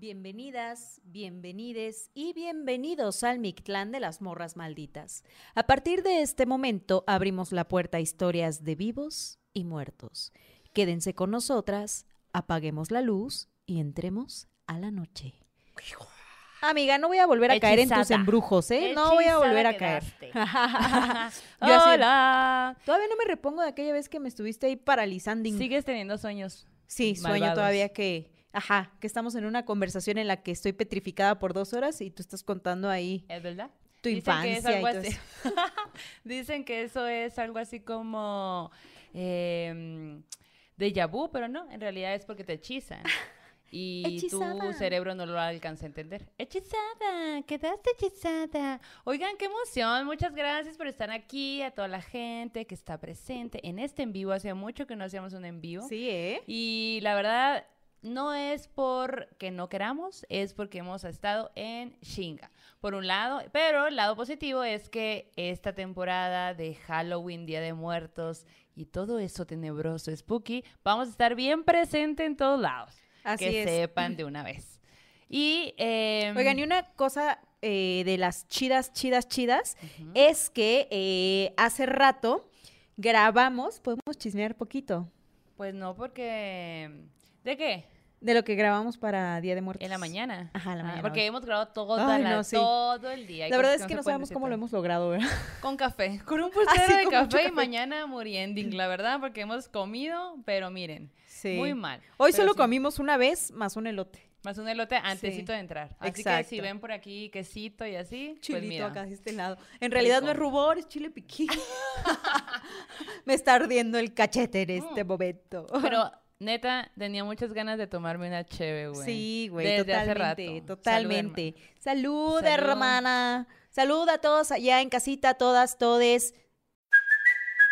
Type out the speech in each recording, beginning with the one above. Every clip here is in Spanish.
Bienvenidas, bienvenides y bienvenidos al Mictlán de las Morras Malditas. A partir de este momento abrimos la puerta a historias de vivos y muertos. Quédense con nosotras, apaguemos la luz y entremos a la noche. Amiga, no voy a volver a caer en tus embrujos, ¿eh? No voy a volver a quedaste. caer. Yo así- Hola. Todavía no me repongo de aquella vez que me estuviste ahí paralizando. Sigues teniendo sueños. Sí, sueño todavía que, ajá, que estamos en una conversación en la que estoy petrificada por dos horas y tú estás contando ahí ¿Es verdad? tu Dicen que es infancia y algo todo así. eso. Dicen que eso es algo así como eh, déjà vu, pero no, en realidad es porque te hechizan. Y Hechizada. tu cerebro no lo alcanza a entender. Hechizada, quedaste hechizada. Oigan, qué emoción. Muchas gracias por estar aquí, a toda la gente que está presente en este en vivo. Hacía mucho que no hacíamos un en vivo. Sí, ¿eh? Y la verdad, no es porque no queramos, es porque hemos estado en Shinga. Por un lado, pero el lado positivo es que esta temporada de Halloween, Día de Muertos y todo eso tenebroso, spooky, vamos a estar bien presente en todos lados. Así que es. sepan de una vez. Y, em, Oigan, y una cosa eh, de las chidas, chidas, chidas, es que eh, hace rato grabamos, podemos chismear poquito pues no, porque... ¿De qué? de lo que grabamos para Día de Muertos. En la mañana. Ajá, la Ah, mañana, porque hoy. hemos grabado toda Ay, la- no, sí. todo el día. La verdad es que no sabemos cómo lo hemos logrado, ¿verdad? Con café, con un pulsero de mucho café y café. mañana muriending, la verdad, porque hemos comido, pero miren, Sí. muy mal. Hoy Pero solo comimos una vez más un elote. Más un elote antesito de entrar. Así que si ven por aquí quesito y así, pues Chilito mira. acá de este lado. En realidad no es rubor, es chile piquín. Me está ardiendo el cachete en este Mm. momento. Pero neta, tenía muchas ganas de tomarme una cheve, güey. Sí, güey, Desde hace totalmente, rato. totalmente. Salud, Salud. hermana. Salud a todos allá en casita, todas, todes.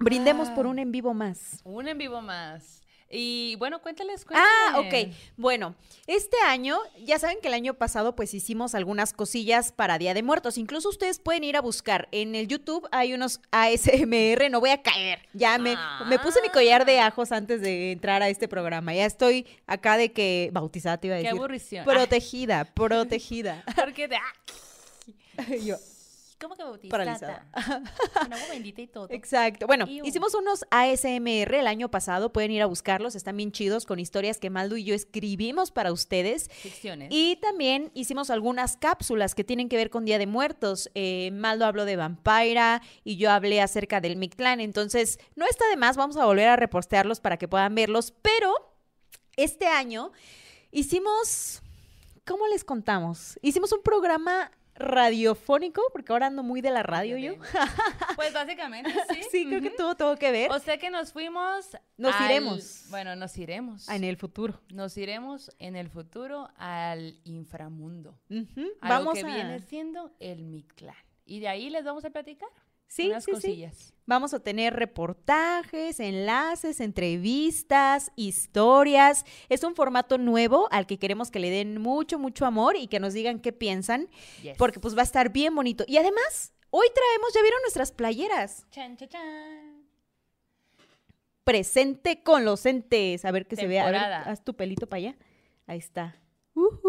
Brindemos por Ah. un en vivo más. Un en vivo más. Y bueno, cuéntales, Ah, cuéntales. ok. Bueno, este año, ya saben que el año pasado pues hicimos algunas cosillas para Día de Muertos. Incluso ustedes pueden ir a buscar. En el YouTube hay unos ASMR, no voy a caer. Ya me, me puse mi collar de ajos antes de entrar a este programa. Ya estoy acá de que bautizada te iba a Qué decir. aburrición. Protegida, protegida. Porque de... ah, Yo, ¿Cómo que bautizada? Paralizada. Con agua bendita y todo. Exacto. Bueno, Iu. hicimos unos ASMR el año pasado. Pueden ir a buscarlos. Están bien chidos con historias que Maldo y yo escribimos para ustedes. Ficciones. Y también hicimos algunas cápsulas que tienen que ver con Día de Muertos. Eh, Maldo habló de Vampira y yo hablé acerca del Mictlán. Entonces, no está de más, vamos a volver a repostearlos para que puedan verlos. Pero este año hicimos, ¿cómo les contamos? Hicimos un programa radiofónico, porque ahora ando muy de la radio yo. Pues básicamente sí. Sí, creo que tuvo todo que ver O sea que nos fuimos. Nos al- iremos. Bueno, nos iremos. en el futuro. Nos iremos en el futuro al inframundo. A Vamos lo que a... viene siendo el Mictlán. Y de ahí les vamos a platicar. Sí, unas sí, sí. cosillas. Vamos a tener reportajes, enlaces, entrevistas, historias. Es un formato nuevo al que queremos que le den mucho, mucho amor y que nos digan qué piensan, Yes. porque pues va a estar bien bonito. Y además, hoy traemos, ya vieron nuestras playeras. Chan, chan, chan. Presente con los entes. A ver que se vea. A ver, haz tu pelito para allá. Ahí está. Ujú.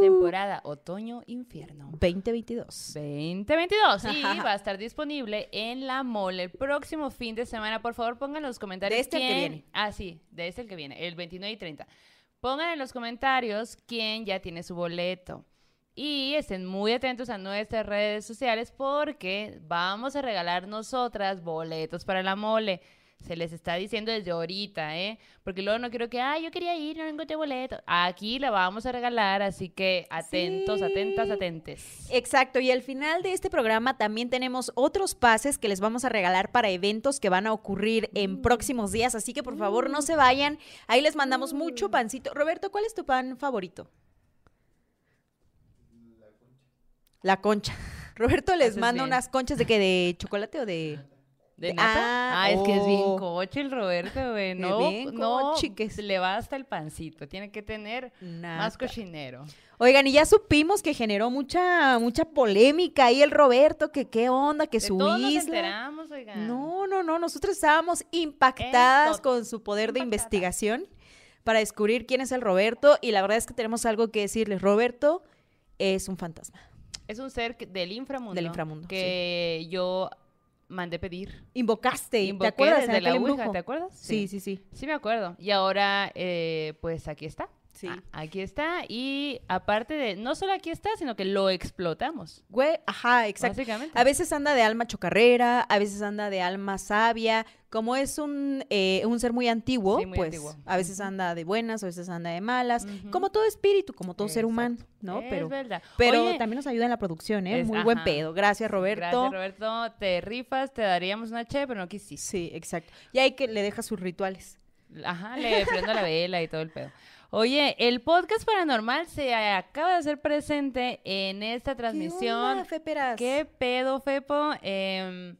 Temporada otoño-invierno. 2022. 2022 y va a estar disponible en la mole el próximo fin de semana. Por favor, pongan en los comentarios. De este al que quién- viene. Ah, sí, de este el que viene, el 29 y 30. Pongan en los comentarios quién ya tiene su boleto. Y estén muy atentos a nuestras redes sociales porque vamos a regalar nosotras boletos para la mole. Se les está diciendo desde ahorita, ¿eh? Porque luego no quiero que, ah, yo quería ir, no encontré boleto. Aquí la vamos a regalar, así que atentos, Sí. atentas, atentes. Exacto, y al final de este programa también tenemos otros pases que les vamos a regalar para eventos que van a ocurrir en próximos días, así que por favor no se vayan, ahí les mandamos mucho pancito. Roberto, ¿cuál es tu pan favorito? La concha. Roberto les Haces manda bien. unas conchas de que de chocolate o de ¿De De- nata? ah, Ah, es que es bien oh. coche el Roberto, güey. No, bien no, coche que es. le va hasta el pancito. Tiene que tener más cochinero. Oigan, y ya supimos que generó mucha mucha polémica ahí el Roberto, que qué onda, que De su todos nos enteramos, oigan. No, no, no, nosotros estábamos impactadas con su poder de investigación para descubrir quién es el Roberto y la verdad es que tenemos algo que decirles. Roberto es un fantasma. Es un ser del inframundo. Del inframundo, Que yo mandé pedir. Invocaste, ¿te Invoqué acuerdas? desde la Ouija? ¿te acuerdas? Sí, sí, sí. Sí me acuerdo. Y ahora, eh, pues aquí está. Sí. Ah, aquí está. Y aparte de, no solo aquí está, sino que lo explotamos. Güey, ajá, exacto. Básicamente. A veces anda de alma chocarrera, a veces anda de alma sabia. Como es un, eh, un ser muy antiguo, Sí, muy pues antiguo. a veces anda de buenas, a veces anda de malas. Como todo espíritu, como todo ser humano, ¿no? Es pero verdad. pero Oye, también nos ayuda en la producción, ¿eh? Es- muy buen pedo. Gracias, Roberto. Gracias, Roberto. Te rifas, te daríamos una che, pero no quisiste. Sí, exacto. Y hay que le deja sus rituales. Ajá, le prendo la vela y todo el pedo. Oye, el podcast paranormal se acaba de hacer presente en esta ¿Qué transmisión. onda, Feperas? ¿Qué pedo, Fepo? Em,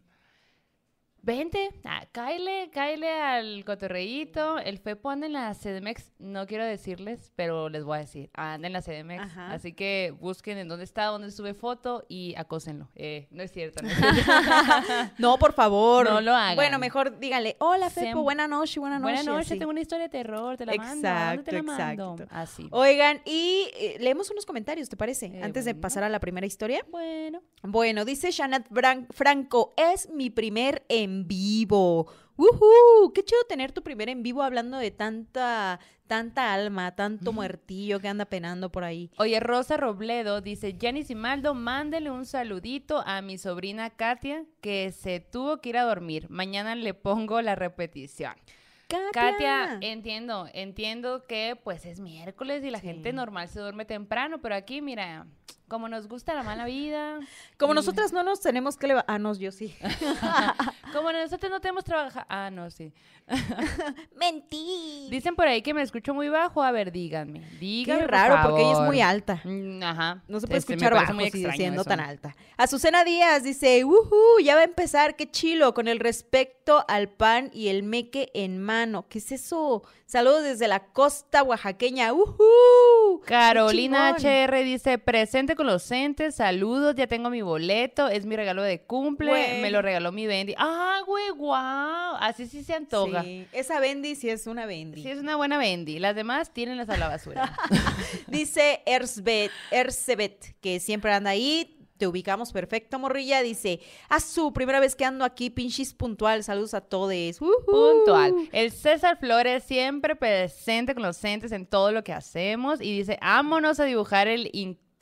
vente, ah, cáele, cáele al cotorreíto. El Fepo anda en la CDMX, no quiero decirles, pero les voy a decir, anda en la CDMX. Ajá. Así que busquen en dónde está, dónde sube foto y acósenlo. Eh, no es cierto, no es cierto. No, por favor. No lo hagan. Bueno, mejor díganle, hola, Fepo, Siem- buena noche, buena noche. Buenas noches, así. tengo una historia de terror, te la mando. ¿a dónde te la Exacto, mando? exacto. Así. Oigan, y eh, leemos unos comentarios, ¿te parece? Eh, Antes de pasar a la primera historia. Bueno. Bueno, dice Shanat Franco, es mi primer en vivo. ¡Woohoo! Qué chido tener tu primer en vivo hablando de tanta, tanta alma, tanto muertillo que anda penando por ahí. Oye, Rosa Robledo dice, Janice y Maldo, mándele un saludito a mi sobrina Katia, que se tuvo que ir a dormir. Mañana le pongo la repetición. Katia. Katia, entiendo, entiendo que pues es miércoles y la Sí. gente normal se duerme temprano, pero aquí, mira, como nos gusta la mala vida. Como y- nosotras no nos tenemos que levantar. Ah, no, yo sí. Como nosotros no tenemos trabajo. Ah, no, sí. Mentí. Dicen por ahí que me escucho muy bajo. A ver, díganme. Díganme. Qué por raro, porque ella es muy alta. Mm, Ajá. No se puede Este, escuchar bajo muy si- siendo eso. tan alta. Azucena Díaz dice, ¡Uhú! Ya va a empezar, qué chilo, con el respecto al pan y el meque en mano. ¿Qué es eso? Saludos desde la costa oaxaqueña. ¡Qué Carolina! HR dice, presente con los entes, saludos, ya tengo mi boleto, es mi regalo de cumple, Güey. me lo regaló mi Bendy. Ah, güey, wow, así sí se antoja. Sí. Sí, esa Bendy sí es una Bendy. es una buena Bendy, las demás tírenlas a la basura. Dice Ersbet, Ersebet, que siempre anda ahí. Te ubicamos perfecto, morrilla. Dice, a su primera vez que ando aquí, pinches puntual. Saludos a todos. Puntual. El César Flores siempre presente con los entes en todo lo que hacemos y dice, vámonos a dibujar el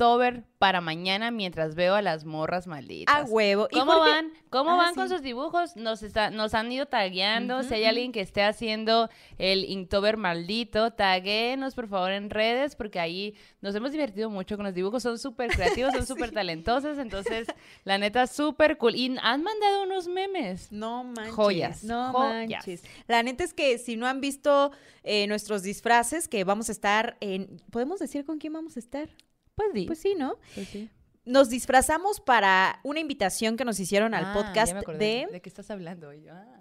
Inktober para mañana mientras veo a las morras malditas. A huevo. ¿Cómo van? ¿Cómo Ah, van con sí. sus dibujos? Nos, está- nos han ido tagueando. Si hay alguien que esté haciendo el Inktober maldito, taguéenos por favor en redes porque ahí nos hemos divertido mucho con los dibujos. Son súper creativos, son súper talentosos. Entonces, la neta, súper cool. Y han mandado unos memes. No manches. Joyas, No joyas. manches. La neta es que si no han visto eh, nuestros disfraces, que vamos a estar en. ¿Podemos decir con quién vamos a estar? Pues sí. Pues sí, ¿no? Pues sí. Nos disfrazamos para una invitación que nos hicieron al Ah, podcast de. ¿De qué estás hablando? Y yo, ah.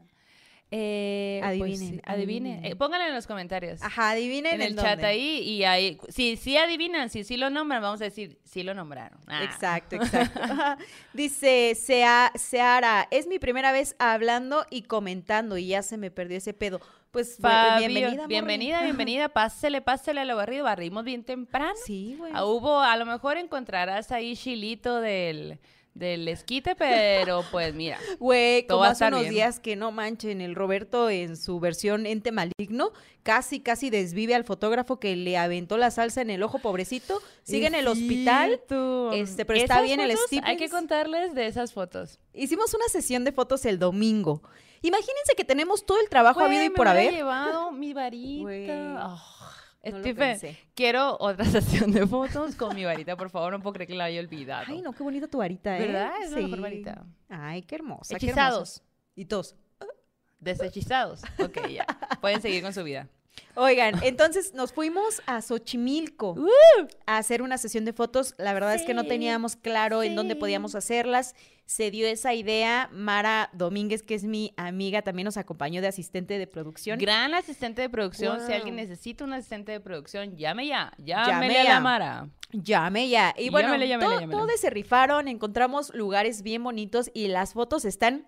Eh, pues Adivinen, sí, adivinen. adivinen. Eh, pónganlo en los comentarios. Ajá, adivinen en el dónde. chat ahí y ahí. Si sí adivinan, si sí lo nombran, vamos a decir, sí lo nombraron. Ah. Exacto, exacto. Dice Sea- Seara, es mi primera vez hablando y comentando y ya se me perdió ese pedo. Pues Fabio, bienvenida. bienvenida, bienvenida. Pásele, pásele a lo barrido. Barrimos bien temprano. Sí, güey. Ah, hubo, a lo mejor encontrarás ahí chilito del, del esquite, pero pues mira. Güey, como hace unos bien. días que no manchen, el Roberto en su versión ente maligno, casi, casi desvive al fotógrafo que le aventó la salsa en el ojo, pobrecito. Sigue en el hospital. Este, pero está bien el fotos, Hay que Stevens. contarles de esas fotos. Hicimos una sesión de fotos el domingo. Imagínense que tenemos todo el trabajo habido y por haber. llevado mi varita. Güey, no Stephen, quiero otra sesión de fotos con mi varita, por favor. No puedo creer que la haya olvidado. Ay, no, qué bonita tu varita, ¿eh? ¿Verdad? Es la mejor varita. Ay, qué hermosa. qué Hechizados. hermosa. Y todos. Deshechizados. Ok, ya. Pueden seguir con su vida. Oigan, entonces nos fuimos a Xochimilco a hacer una sesión de fotos. La verdad es que no teníamos claro en dónde podíamos hacerlas. Se dio esa idea. Mara Domínguez, que es mi amiga, también nos acompañó de asistente de producción. Gran asistente de producción. Si alguien necesita un asistente de producción, llame ya. Llame Llámele a ya. la Mara. Llame ya. Y bueno, Llámele, llámele, todo- llámele. todos se rifaron, encontramos lugares bien bonitos y las fotos están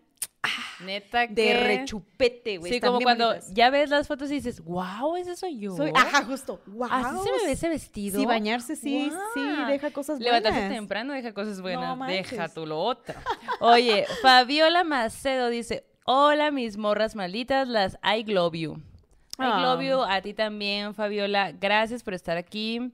Neta que... de rechupete, güey. Sí, están como cuando bonitas. ya ves las fotos y dices, wow, ese soy yo. Soy- ajá, justo. Wow. Así se me ve ese vestido. Sí, bañarse sí, sí, deja cosas Levantarse buenas. temprano deja cosas buenas. deja tú lo otro. Oye, Fabiola Macedo dice, hola mis morras malditas, las I love you. I Ah. love you a ti también, Fabiola. Gracias por estar aquí.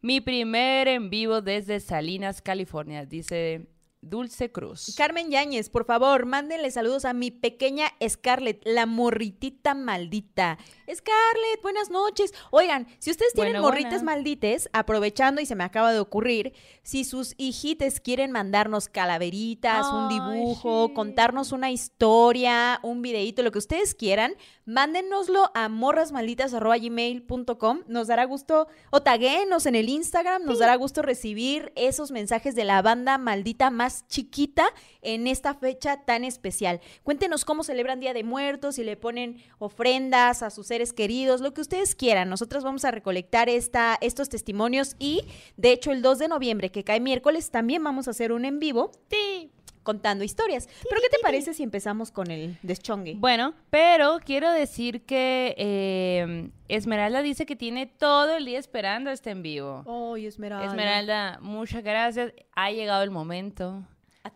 Mi primer en vivo desde Salinas, California, dice Dulce Cruz. Carmen Yáñez, por favor, mándenle saludos a mi pequeña Scarlett, la morritita maldita. Scarlett, buenas noches. Oigan, si ustedes tienen Bueno, morritas buena. maldites, aprovechando y se me acaba de ocurrir, si sus hijites quieren mandarnos calaveritas, un dibujo, sí. contarnos una historia, un videíto, lo que ustedes quieran, mándennoslo a morrasmalditas.gmail.com. Nos dará gusto, o taguéenos en el Instagram, nos dará gusto recibir esos mensajes de la banda maldita más chiquita en esta fecha tan especial. Cuéntenos cómo celebran Día de Muertos, si le ponen ofrendas a sus seres queridos, lo que ustedes quieran. Nosotros vamos a recolectar esta, estos testimonios y, de hecho, el 2 de noviembre, que cae miércoles, también vamos a hacer un en vivo Sí. contando historias. Pero, ¿qué te parece si empezamos con el deschongue? Bueno, pero quiero decir que eh, Esmeralda dice que tiene todo el día esperando este en vivo. Ay, Esmeralda. Esmeralda, muchas gracias. Ha llegado el momento.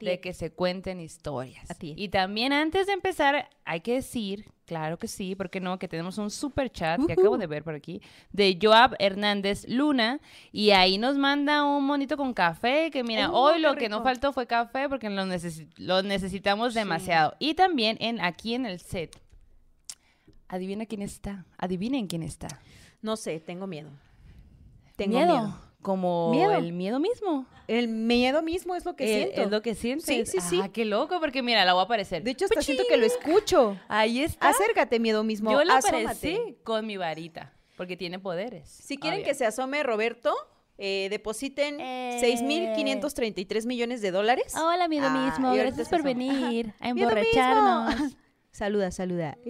De que se cuenten historias. Y también antes de empezar, hay que decir, claro que sí, porque no, que tenemos un super chat que acabo de ver por aquí, de Joab Hernández Luna, y ahí nos manda un monito con café, que mira, Oh, hoy lo que no faltó fue café porque lo, necesi- lo necesitamos demasiado. Y también en aquí en el set. Adivina quién está. Adivinen quién está. No sé, tengo miedo. Tengo miedo. miedo. Como Miedo. el miedo mismo. El miedo mismo es lo que Eh, siento. Es lo que sientes. Sí, sí, sí. Ah, qué loco, porque mira, la voy a aparecer. De hecho, hasta siento que lo escucho. Ahí está. Acércate, miedo mismo. Yo lo aparecí con mi varita, porque tiene poderes. Si quieren Obvio. que se asome Roberto, eh, depositen Eh. 6.533 millones de dólares. Hola, miedo Ah, mismo. Gracias por venir a emborracharnos. Saluda, saluda.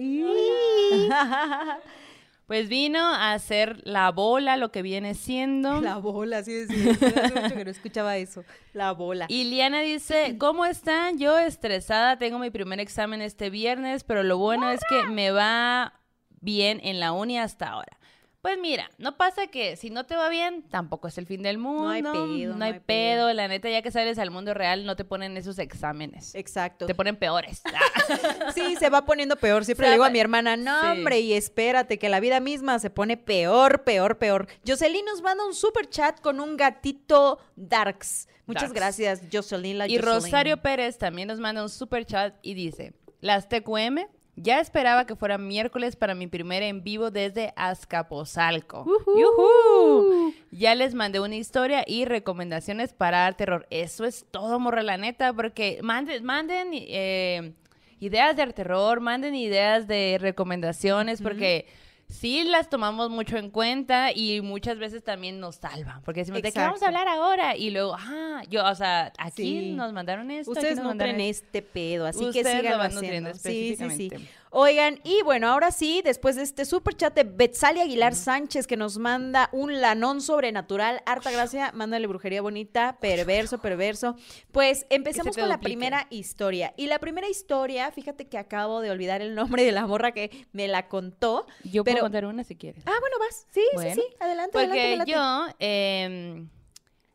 Pues vino a hacer la bola, lo que viene siendo. La bola, así decía. Hace mucho que no escuchaba eso. La bola. Y Liana dice, ¿cómo están? Yo estresada, tengo mi primer examen este viernes, pero lo bueno es que me va bien en la uni hasta ahora. Pues mira, no pasa que si no te va bien, tampoco es el fin del mundo. No hay pedo, No hay pedo. La neta, ya que sales al mundo real, no te ponen esos exámenes. Exacto. Te ponen peores. Sí, se va poniendo peor. Siempre le digo a mi hermana, no, Sí. hombre, y espérate, que la vida misma se pone peor, peor, peor. Jocelyn nos manda un super chat con un gatito Darks. Muchas Darks. gracias, Jocelyn. La Y Jocelyn. Rosario Pérez también nos manda un super chat y dice, las TQM, ya esperaba que fuera miércoles para mi primer en vivo desde Azcapotzalco. ¡Yujú! Ya les mandé una historia y recomendaciones para terror. Eso es todo, morra, la neta, porque manden, manden eh, ideas de terror, manden ideas de recomendaciones, porque... Sí, las tomamos mucho en cuenta y muchas veces también nos salvan. Porque decimos, ¿de qué vamos a Exacto. hablar ahora? Y luego, ah, yo, o sea, aquí Sí. nos mandaron esto. aquí Ustedes nos mandaron nutren este pedo, así que Ustedes lo sigan van haciendo. nutriendo Sí, sí, sí. Oigan, y bueno, ahora sí, después de este super chat de Betsalia Aguilar Sánchez que nos manda un lanón sobrenatural, harta gracia, mándale brujería bonita, perverso, perverso. Pues empecemos con la primera historia. Y la primera historia, fíjate que acabo de olvidar el nombre de la morra que me la contó. Yo pero- puedo contar una si quieres. Ah, bueno, vas. Sí, Bueno, sí, sí. Adelante, adelante. Porque adelante. yo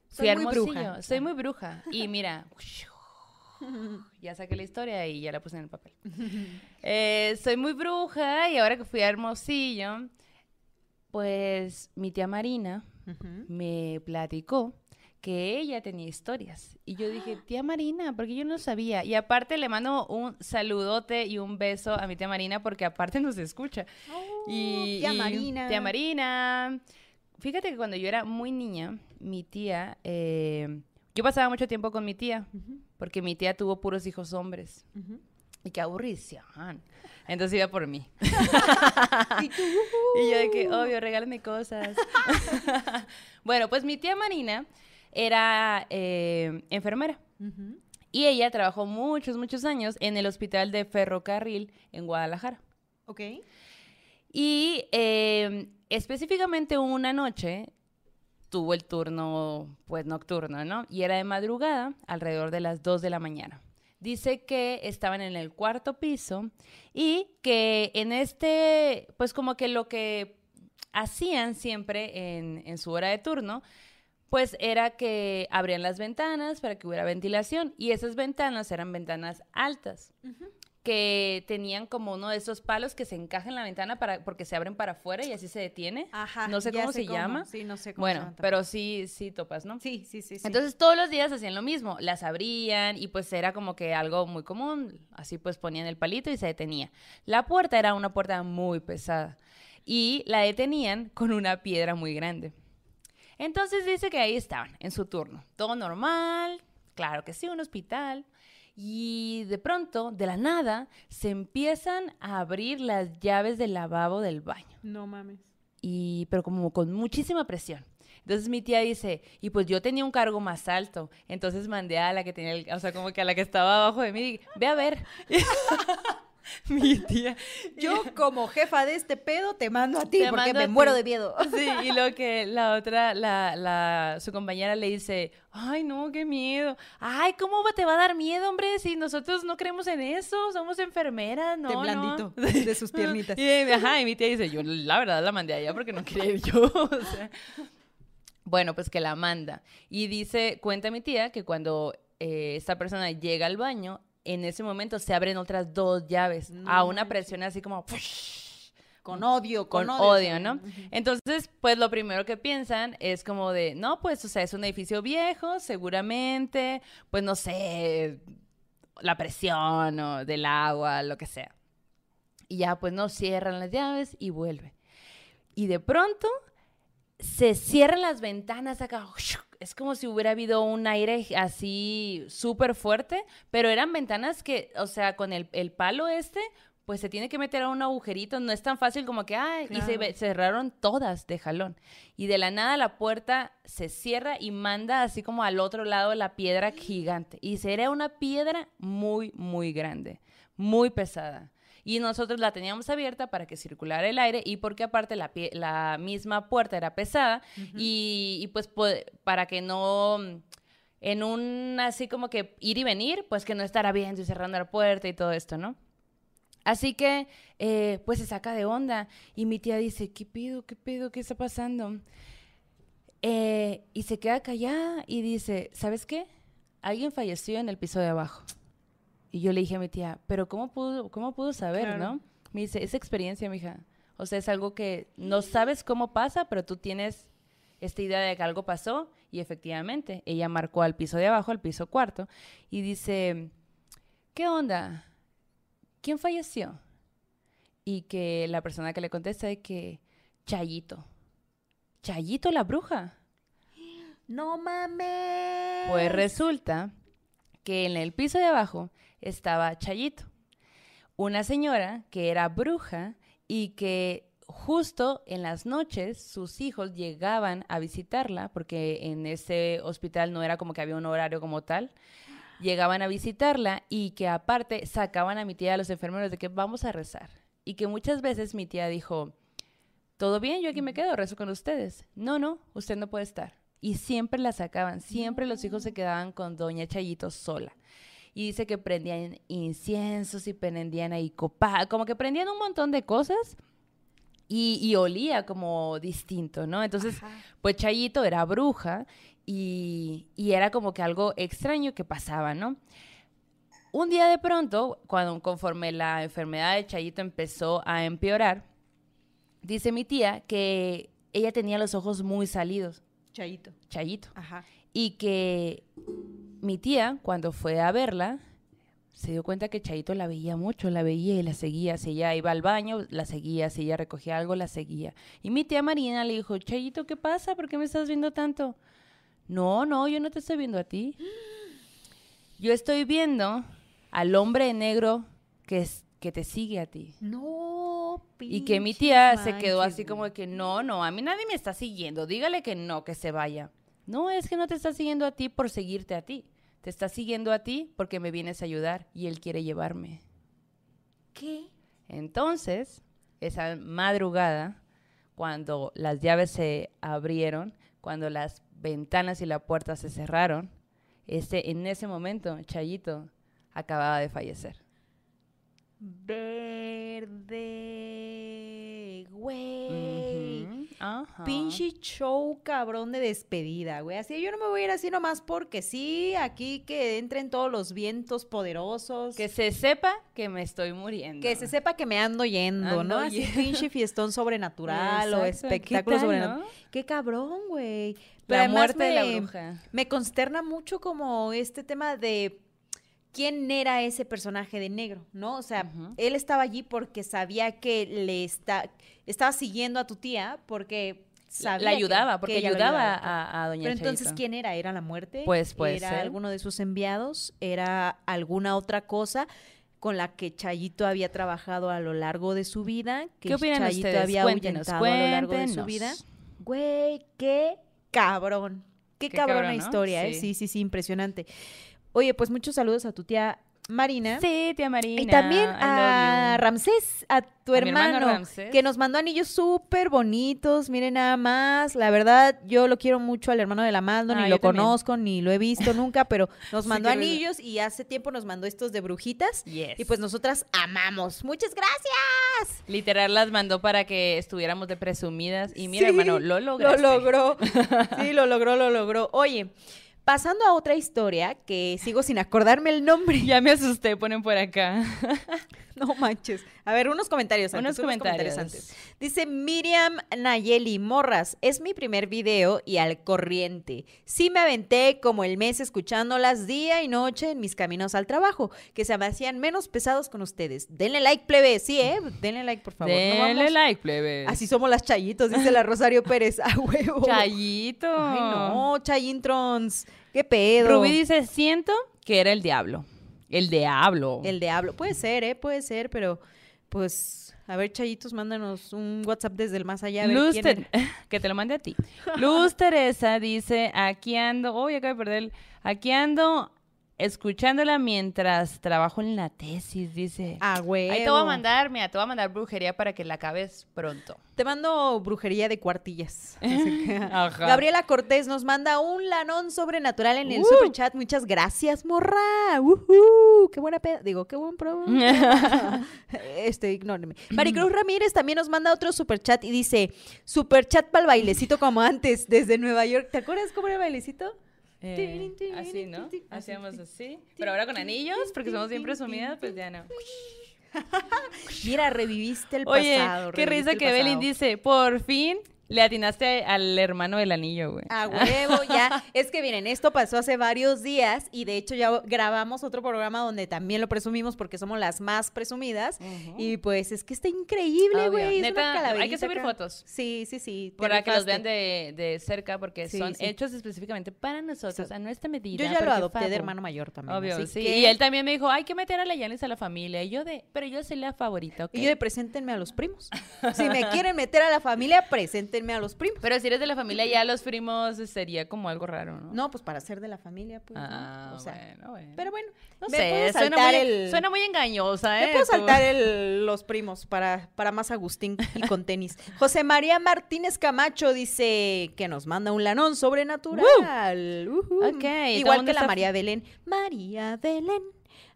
fui Soy muy bruja. Soy muy bruja. Y mira, ya saqué la historia y ya la puse en el papel. Eh, soy muy bruja y ahora que fui a Hermosillo, pues mi tía Marina me platicó que ella tenía historias. Y yo dije, tía Marina, porque yo no sabía. Y aparte le mando un saludote y un beso a mi tía Marina porque aparte nos escucha. y, tía y- Marina. Tía Marina. Fíjate que cuando yo era muy niña, mi tía, eh, yo pasaba mucho tiempo con mi tía, porque mi tía tuvo puros hijos hombres. Y qué aburrición. Entonces iba por mí. y yo de que, obvio, regálame cosas. bueno, pues mi tía Marina era eh, enfermera. Y ella trabajó muchos, muchos años en el hospital de ferrocarril en Guadalajara. Ok. Y eh, específicamente una noche tuvo el turno, pues nocturno, ¿no? Y era de madrugada, alrededor de las 2 de la mañana. Dice que estaban en el cuarto piso y que en este, pues como que lo que hacían siempre en, en su hora de turno, pues era que abrían las ventanas para que hubiera ventilación y esas ventanas eran ventanas altas que tenían como uno de esos palos que se encajan en la ventana para porque se abren para afuera y así se detiene. Ajá. no sé cómo se llama. Sí, no sé cómo Bueno, pero sí, sí topas, ¿no? Sí, sí, sí. sí. Entonces todos los días hacían lo mismo, las abrían y pues era como que algo muy común, así pues ponían el palito y se detenía. La puerta era una puerta muy pesada y la detenían con una piedra muy grande. Entonces dice que ahí estaban, en su turno, todo normal, claro que sí, un hospital. Y de pronto, de la nada, se empiezan a abrir las llaves del lavabo del baño No mames. y pero como con muchísima presión. Entonces mi tía dice, y pues yo tenía un cargo más alto, entonces mandé a la que tenía, el, o sea, como que a la que estaba abajo de mí, ve a ver. mi tía. Yo, como jefa de este pedo, te mando a ti Te porque me ti. muero de miedo. Sí, y lo que la otra, la, la, su compañera le dice, ay, no, qué miedo. Ay, ¿cómo te va a dar miedo, hombre? Si nosotros no creemos en eso, somos enfermeras, no, Temblandito no". de sus piernitas. Y, ajá, y mi tía dice, yo la verdad la mandé allá porque no quería ir yo. o sea. Bueno, pues que la manda. Y dice, cuenta mi tía que cuando eh, esta persona llega al baño, en ese momento se abren otras dos llaves a una presión así como... Con odio, con, con odio. odio, ¿no? Entonces, pues lo primero que piensan es como de, no, pues, o sea, es un edificio viejo, seguramente, pues no sé, la presión o del agua, lo que sea. Y ya, pues no cierran las llaves y vuelve. Y de pronto se cierran las ventanas acá. Es como si hubiera habido un aire así súper fuerte, pero eran ventanas que, o sea, con el, el palo este, pues se tiene que meter a un agujerito. No es tan fácil como que, ay, y se cerraron todas de jalón. Y de la nada la puerta se cierra y manda así como al otro lado la piedra gigante. Y era una piedra muy, muy grande, muy pesada. Y nosotros la teníamos abierta para que circulara el aire y porque aparte la, pie- la misma puerta era pesada y, y pues para que no, en un así como que ir y venir, pues que no estará viendo y cerrando la puerta y todo esto, ¿no? Así que, eh, pues se saca de onda y mi tía dice, ¿qué pido? ¿Qué pido? ¿Qué está pasando? Eh, y se queda callada y dice, ¿sabes qué? Alguien falleció en el piso de abajo. Y yo le dije a mi tía, pero ¿cómo pudo, cómo pudo saber, Claro. no? Me dice, es experiencia, mija. O sea, es algo que no sabes cómo pasa, pero tú tienes esta idea de que algo pasó y efectivamente ella marcó al piso de abajo, al piso cuarto, y dice, ¿qué onda? ¿Quién falleció? Y que la persona que le contesta es que Chayito. Chayito la bruja. No mames. Pues resulta que en el piso de abajo estaba Chayito, una señora que era bruja y que justo en las noches sus hijos llegaban a visitarla, porque en ese hospital no era como que había un horario como tal, llegaban a visitarla y que aparte sacaban a mi tía a los enfermeros de que vamos a rezar. Y que muchas veces mi tía dijo, todo bien, yo aquí me quedo, rezo con ustedes. No, no, usted no puede estar. Y siempre la sacaban, siempre los hijos se quedaban con doña Chayito sola. Y dice que prendían inciensos y prendían ahí copa, como que prendían un montón de cosas y, y olía como distinto, ¿no? Entonces, pues Chayito era bruja y, y era como que algo extraño que pasaba, ¿no? Un día de pronto, cuando conforme la enfermedad de Chayito empezó a empeorar, dice mi tía que ella tenía los ojos muy salidos, Chayito. Chayito, Ajá. y que mi tía, cuando fue a verla, se dio cuenta que Chayito la veía mucho, la veía y la seguía. Si ella iba al baño, la seguía. Si ella recogía algo, la seguía. Y mi tía Marina le dijo, Chayito, ¿qué pasa? ¿Por qué me estás viendo tanto? No, no, yo no te estoy viendo a ti. Yo estoy viendo al hombre negro que, es- que te sigue a ti. No, Y que mi tía se quedó así como de que no, no, a mí nadie me está siguiendo. Dígale que no, que se vaya. No, es que no te está siguiendo a ti por seguirte a ti. Te está siguiendo a ti porque me vienes a ayudar y él quiere llevarme. ¿Qué? Entonces, esa madrugada, cuando las llaves se abrieron, cuando las ventanas y la puerta se cerraron, este, en ese momento, Chayito acababa de fallecer. Verde, güey. Ajá. Pinche show cabrón de despedida, güey. Así yo no me voy a ir así nomás porque sí, aquí que entren todos los vientos poderosos. Que se sepa que me estoy muriendo. Que se sepa que me ando yendo, Ando ¿no? Así yendo. pinche fiestón sobrenatural o Exacto, ¿qué espectáculo tal, sobrenatural. no? Qué cabrón, güey. La además muerte de la me- bruja. Me consterna mucho como este tema de quién era ese personaje de negro, ¿no? O sea, él estaba allí porque sabía que le está, estaba siguiendo a tu tía porque sabía la ayudaba, que porque ella ayudaba a, a doña Pero entonces. ¿quién era? ¿Era la muerte? Pues, puede ¿Era ser. alguno de sus enviados? ¿Era alguna otra cosa con la que Chayito había trabajado a lo largo de su vida? Que ¿Qué opinan Chayito ustedes? había Cuéntenos, a lo largo de su vida. Güey, qué cabrón. Qué, Qué cabrona cabrón, ¿no? historia, ¿eh? Sí, sí, sí, impresionante. Oye, pues muchos saludos a tu tía Marina. Sí, tía Marina. Y también a. Ramsés, a tu A hermano hermano, Ramsés. que nos mandó anillos súper bonitos. Miren nada más. La verdad, yo lo quiero mucho al hermano de la Mando, Ah, ni lo también. conozco, ni lo he visto nunca, pero nos mandó anillos y hace tiempo nos mandó estos de brujitas. Yes. Y pues nosotras amamos. Muchas gracias. Literal las mandó para que estuviéramos de presumidas. Y mira, Sí, hermano, lo lograste. Lo logró. Sí, lo logró, lo logró. Oye, pasando a otra historia que sigo sin acordarme el nombre. Ya me asusté, ponen por acá. No manches. A ver, unos comentarios antes. Unos comentarios. antes. Dice Miriam Nayeli Morras, es mi primer video y al corriente. Sí me aventé como el mes escuchándolas día y noche en mis caminos al trabajo, que se me hacían menos pesados con ustedes. Denle like, plebe. Sí, ¿eh? Denle like, por favor. Denle like, plebes. Así somos las chayitos, dice la Rosario Pérez. A huevo. Chayito. Ay, no, Chayintrons. ¿Qué pedo? Rubí dice, siento que era el diablo. El diablo. El diablo. Puede ser, ¿eh? Puede ser, pero pues, a ver, Chayitos, mándanos un WhatsApp desde el más allá. A ver Luz, quién Ter- era. que te lo mande a ti. Luz Teresa dice, aquí ando, uy, acabo de perder, el- aquí ando escuchándola mientras trabajo en la tesis, dice. A huevo. Ahí te voy a mandar, mira, te voy a mandar brujería para que la acabes pronto. Te mando brujería de cuartillas. Ajá. Gabriela Cortés nos manda un lanón sobrenatural en el Uh. super chat. Muchas gracias, morra. Ujú. Qué buena peda. Digo, qué buen pro. este, ignórenme. Maricruz Ramírez también nos manda otro super chat y dice: Super chat para el bailecito como antes, desde Nueva York. ¿Te acuerdas cómo era el bailecito? Eh, así, ¿no? Hacíamos así. Pero ahora con anillos, porque somos bien presumidas, pues ya no. Mira, reviviste el Oye, pasado. qué reviviste risa que Evelyn pasado. dice, por fin le atinaste al hermano del anillo, güey. A huevo, ya. Es que miren, esto pasó hace varios días y de hecho ya grabamos otro programa donde también lo presumimos porque somos las más presumidas. Y pues es que está increíble, Obvio. güey. Neta, hay que subir acá. fotos. Sí, sí, sí. Para que los vean de, de cerca, porque Sí, son sí. hechos específicamente para nosotros, a nuestra medida. Yo ya lo adopté de favo. hermano mayor también. Obvio, así sí. que- Y él también me dijo, hay que meter a la Yanis a la familia. Y yo de, pero yo soy la favorita, ¿ok? Y yo de preséntenme a los primos. Si me quieren meter a la familia, preséntenme a los primos. Pero si eres de la familia, ya los primos sería como algo raro, ¿no? No, pues para ser de la familia, pues. ¿no? Ah, O sea, bueno, bueno. Pero bueno, no me sé, puedo suena saltar muy, el- suena muy engañosa, ¿eh? Me puedo saltar el- los primos para, para más Agustín y con tenis. José María Martínez Camacho dice que nos manda un lanón sobrenatural. El Igual que la está- María Belén. María Belén.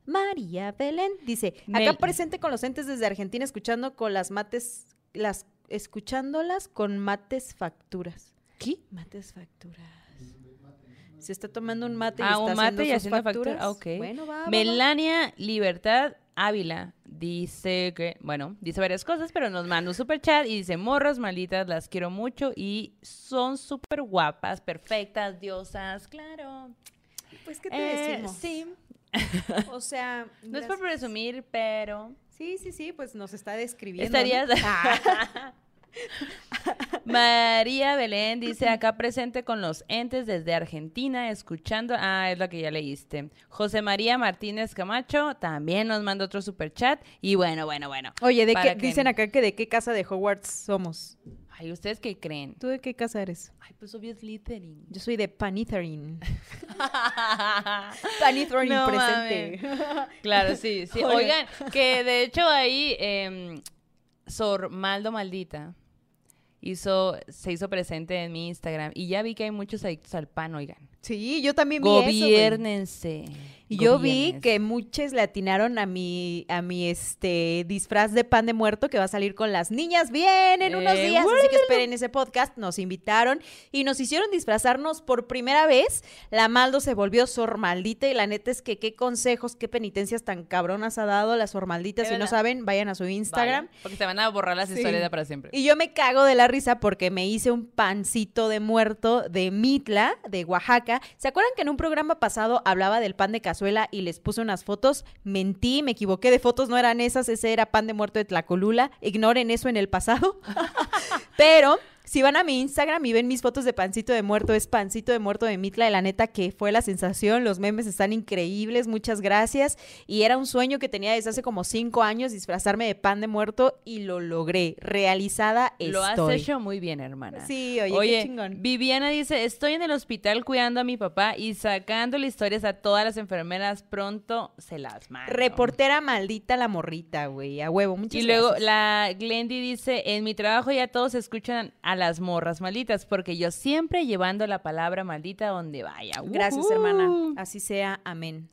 María Belén dice, acá presente con los entes desde Argentina escuchando con las mates, las, escuchándolas con mates facturas. ¿Qué? Mates facturas. Se está tomando un mate y Ah, está un mate y sus haciendo factura. facturas. Ok. Bueno, va. Melania Libertad Ávila dice que, bueno, dice varias cosas, pero nos manda un super chat y dice, morras malditas, las quiero mucho y son súper guapas, perfectas, diosas, claro. Pues, ¿qué te Eh, decimos? Sí, O sea, no es por presumir, pero... Sí, sí, sí, pues nos está describiendo. Estarías... ¿no? María Belén dice acá presente con los entes desde Argentina, escuchando. Ah, es la que ya leíste. José María Martínez Camacho también nos manda otro super chat. Y bueno, bueno, bueno. Oye, ¿de qué, que- dicen acá que de qué casa de Hogwarts somos. Ay, ¿ustedes qué creen? ¿Tú de qué casa eres? Ay, pues obvio Slytherin. Yo soy de Panitherin. Panitherin No presente. Claro, sí, sí. Oigan. Que de hecho ahí em, Sor Maldo Maldita hizo, se hizo presente en mi Instagram y ya vi que hay muchos adictos al pan, oigan. Sí, yo también vi eso, güey. Gobiernense. Y yo vi que muchos le atinaron a mi, a mi este disfraz de pan de muerto que va a salir con las niñas bien en unos Eh, días. Así que esperen ese podcast. Nos invitaron y nos hicieron disfrazarnos por primera vez. La Maldo se volvió Sor Maldita y la neta es que qué consejos, qué penitencias tan cabronas ha dado la Sor Maldita. De Si no saben, vayan a su Instagram. Vaya, porque se van a borrar las Sí. historias de para siempre. Y yo me cago de la risa porque me hice un pancito de muerto de Mitla, de Oaxaca. ¿Se acuerdan que en un programa pasado hablaba del pan de cazuela y les puse unas fotos? Mentí, me equivoqué de fotos, no eran esas, ese era pan de muerto de Tlacolula. Ignoren eso en el pasado. Pero si van a mi Instagram y ven mis fotos de pancito de muerto, es pancito de muerto de Mitla, y la neta que fue la sensación. Los memes están increíbles, muchas gracias. Y era un sueño que tenía desde hace como cinco años, disfrazarme de pan de muerto, y lo logré. Realizada Lo has estoy. hecho muy bien, hermana. Sí, oye, qué Oye, chingón. Viviana dice, estoy en el hospital cuidando a mi papá y sacándole historias a todas las enfermeras. Pronto se las mando. Reportera maldita la morrita, güey, a huevo. Muchas Y luego gracias. la Glendy dice, en mi trabajo ya todos escuchan a las morras malditas porque yo siempre llevando la palabra maldita donde vaya. Gracias, hermana. Así sea, amén.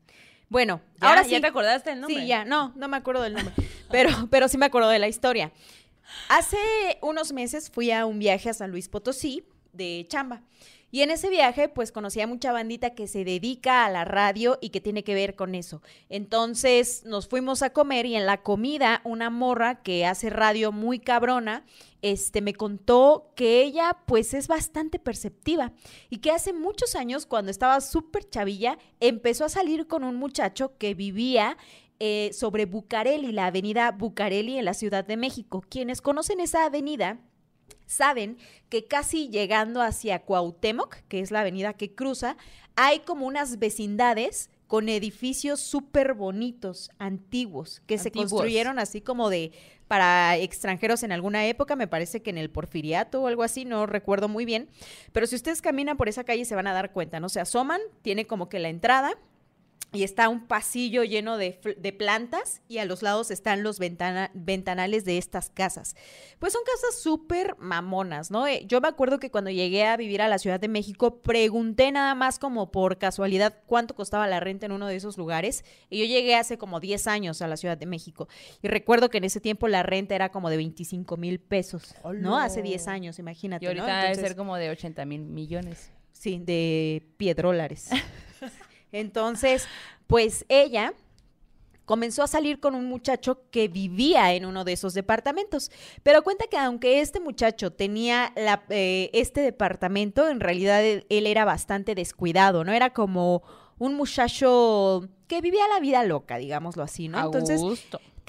Bueno, ¿Ya? ahora sí. ¿Ya te acordaste el nombre? Sí, ya, no, no me acuerdo del nombre, pero, pero sí me acuerdo de la historia. Hace unos meses fui a un viaje a San Luis Potosí de chamba. Y en ese viaje, pues conocí a mucha bandita que se dedica a la radio y que tiene que ver con eso. Entonces nos fuimos a comer y en la comida una morra que hace radio muy cabrona, este me contó que ella pues es bastante perceptiva y que hace muchos años cuando estaba súper chavilla empezó a salir con un muchacho que vivía eh, sobre Bucareli, la avenida Bucareli en la Ciudad de México. Quienes conocen esa avenida saben que casi llegando hacia Cuauhtémoc, que es la avenida que cruza, hay como unas vecindades con edificios súper bonitos, antiguos, que se construyeron así como de para extranjeros en alguna época, me parece que en el Porfiriato o algo así, no recuerdo muy bien, pero si ustedes caminan por esa calle se van a dar cuenta, ¿no? Se asoman, tiene como que la entrada, y está un pasillo lleno de, plantas y a los lados están los ventana- ventanales de estas casas. Pues son casas súper mamonas, ¿no? Eh, Yo me acuerdo que cuando llegué a vivir a la Ciudad de México pregunté nada más como por casualidad cuánto costaba la renta en uno de esos lugares y yo llegué hace como 10 años a la Ciudad de México y recuerdo que en ese tiempo la renta era como de 25 mil pesos, ¿no? Hace 10 años, imagínate. Y ahorita ¿no? debe ser como de 80 mil millones. Sí, de piedrólares. Entonces, pues ella comenzó a salir con un muchacho que vivía en uno de esos departamentos. Pero cuenta que aunque este muchacho tenía la- eh, este departamento, en realidad él, era bastante descuidado, ¿no? Era como un muchacho que vivía la vida loca, digámoslo así, ¿no? Entonces.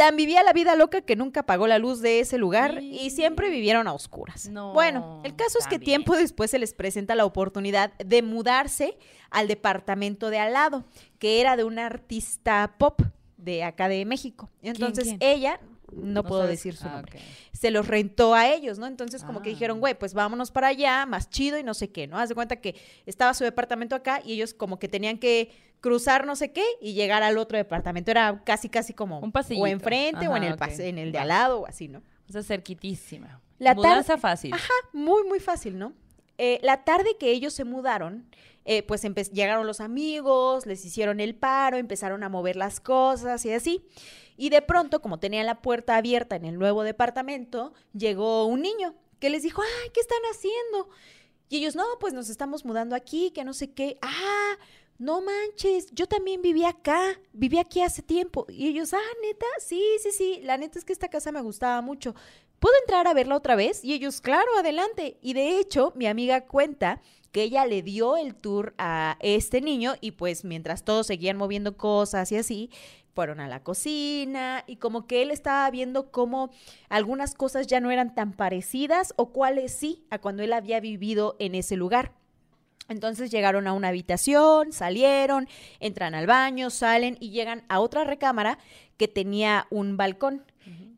Tan vivía la vida loca que nunca pagó la luz de ese lugar y siempre vivieron a oscuras. No, bueno, el caso es que tiempo después se les presenta la oportunidad de mudarse al departamento de al lado, que era de una artista pop de acá de México. Entonces quién? ella, no, puedo sabes- decir su Ah, nombre, se los rentó a ellos, ¿no? Entonces como que Ah. dijeron, güey, pues vámonos para allá, más chido y no sé qué, ¿no? Haz de cuenta que estaba su departamento acá y ellos como que tenían que cruzar no sé qué y llegar al otro departamento. Era casi, casi como Un pasillito. o enfrente o en el, pas- ok. en el de al lado o así, ¿no? O sea, cerquitísima. La Mudanza fácil. Ajá, muy, muy fácil, ¿no? Eh, la tarde que ellos se mudaron, eh, pues llegaron los amigos, les hicieron el paro, empezaron a mover las cosas y así. Y de pronto, como tenían la puerta abierta en el nuevo departamento, llegó un niño que les dijo, ay, ¿qué están haciendo? Y ellos, no, pues nos estamos mudando aquí, que no sé qué. Ah, no manches, yo también viví acá, viví aquí hace tiempo. Y ellos, ah, neta, sí, sí, sí, la neta es que esta casa me gustaba mucho. ¿Puedo entrar a verla otra vez? Y ellos, claro, adelante. Y de hecho, mi amiga cuenta que ella le dio el tour a este niño y pues mientras todos seguían moviendo cosas y así, fueron a la cocina y como que él estaba viendo cómo algunas cosas ya no eran tan parecidas o cuáles sí a cuando él había vivido en ese lugar. Entonces llegaron a una habitación, salieron, entran al baño, salen y llegan a otra recámara que tenía un balcón.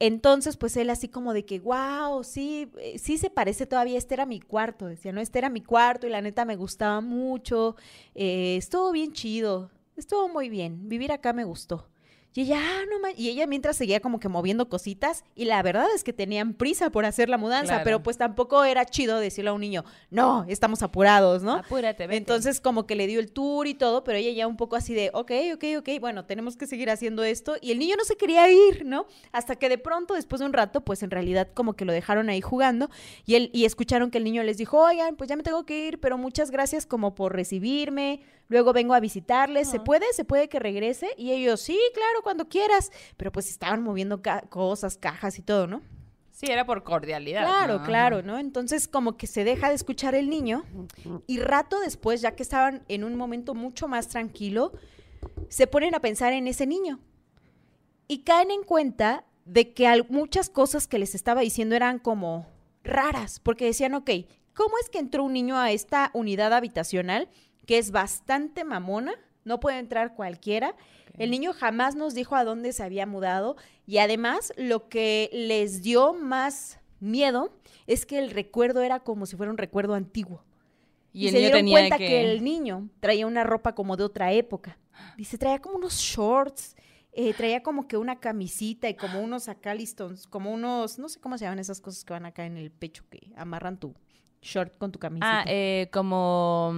Entonces, pues él así como de que, wow, sí, eh, sí se parece todavía, este era mi cuarto, decía, no, este era mi cuarto y la neta me gustaba mucho, eh, estuvo bien chido, estuvo muy bien, vivir acá me gustó. Y ella, ah, no Y ella mientras seguía como que moviendo cositas. Y la verdad es que tenían prisa por hacer la mudanza, Claro. pero pues tampoco era chido decirle a un niño, no, estamos apurados, ¿no? Apúrate, vete. Entonces como que le dio el tour y todo, pero ella ya un poco así de, ok, ok, ok, bueno, tenemos que seguir haciendo esto. Y el niño no se quería ir, ¿no? Hasta que de pronto, después de un rato, pues en realidad como que lo dejaron ahí jugando y, él, y escucharon que el niño les dijo, oigan, pues ya me tengo que ir, pero muchas gracias como por recibirme, luego vengo a visitarles, ¿se puede? ¿Se puede que regrese? Y ellos, sí, claro, cuando quieras. Pero pues estaban moviendo ca- cosas, cajas y todo, ¿no? Sí, era por cordialidad. Claro, ¿no? claro, ¿no? Entonces como que se deja de escuchar el niño y rato después, ya que estaban en un momento mucho más tranquilo, se ponen a pensar en ese niño y caen en cuenta de que muchas cosas que les estaba diciendo eran como raras, porque decían, ok, ¿cómo es que entró un niño a esta unidad habitacional que es bastante mamona? No puede entrar cualquiera. El niño jamás nos dijo a dónde se había mudado y además lo que les dio más miedo es que el recuerdo era como si fuera un recuerdo antiguo. Y, el se niño dieron tenía cuenta que... que... el niño traía una ropa como de otra época. Dice, traía como unos shorts, eh, traía como que una camisita y como unos acá listons, como unos, no sé cómo se llaman esas cosas que van acá en el pecho que amarran tu short con tu camisita. Ah, eh, como...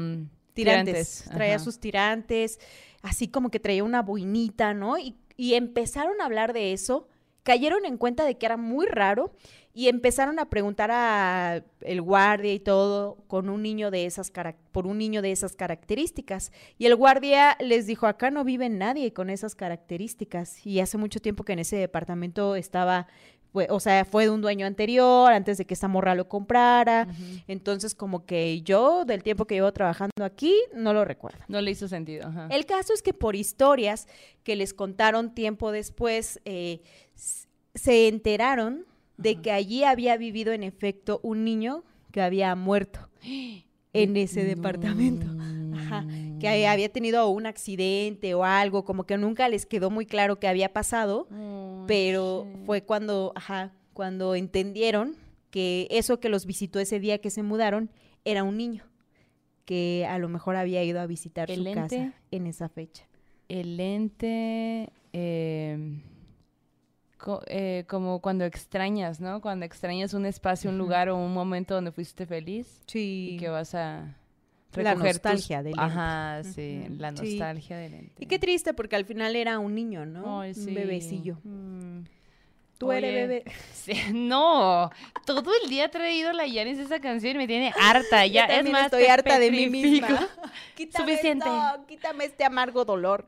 tirantes. Traía Ajá. sus tirantes, así como que traía una boinita, ¿no? Y, y empezaron a hablar de eso, cayeron en cuenta de que era muy raro y empezaron a preguntar a el guardia y todo con un niño de esas por un niño de esas características y el guardia les dijo acá no vive nadie con esas características y hace mucho tiempo que en ese departamento estaba o sea, fue de un dueño anterior, antes de que esta morra lo comprara. Entonces, como que yo, del tiempo que llevo trabajando aquí, no lo recuerdo. No le hizo sentido. ajá. El caso es que por historias que les contaron tiempo después, eh, se enteraron de que allí había vivido en efecto un niño que había muerto en ese departamento. Ajá, que había tenido un accidente o algo, como que nunca les quedó muy claro qué había pasado, Oh, pero fue cuando, ajá, cuando entendieron que eso que los visitó ese día que se mudaron era un niño que a lo mejor había ido a visitar ¿El su ente? casa en esa fecha. El ente... eh, co- eh, como cuando extrañas, ¿no? Cuando extrañas un espacio, un lugar o un momento donde fuiste feliz Sí. y que vas a La recoger tus- nostalgia del ente. Ajá, sí, la sí. nostalgia del ente. Y qué triste porque al final era un niño, ¿no? Ay, sí. Un bebecillo. Mm. Tú eres bebé. sí, no, todo el día ha traído la Yanis esa canción y me tiene harta. Ya, Yo es más, estoy harta de mí misma. Quítame Suficiente. esto, quítame este amargo dolor.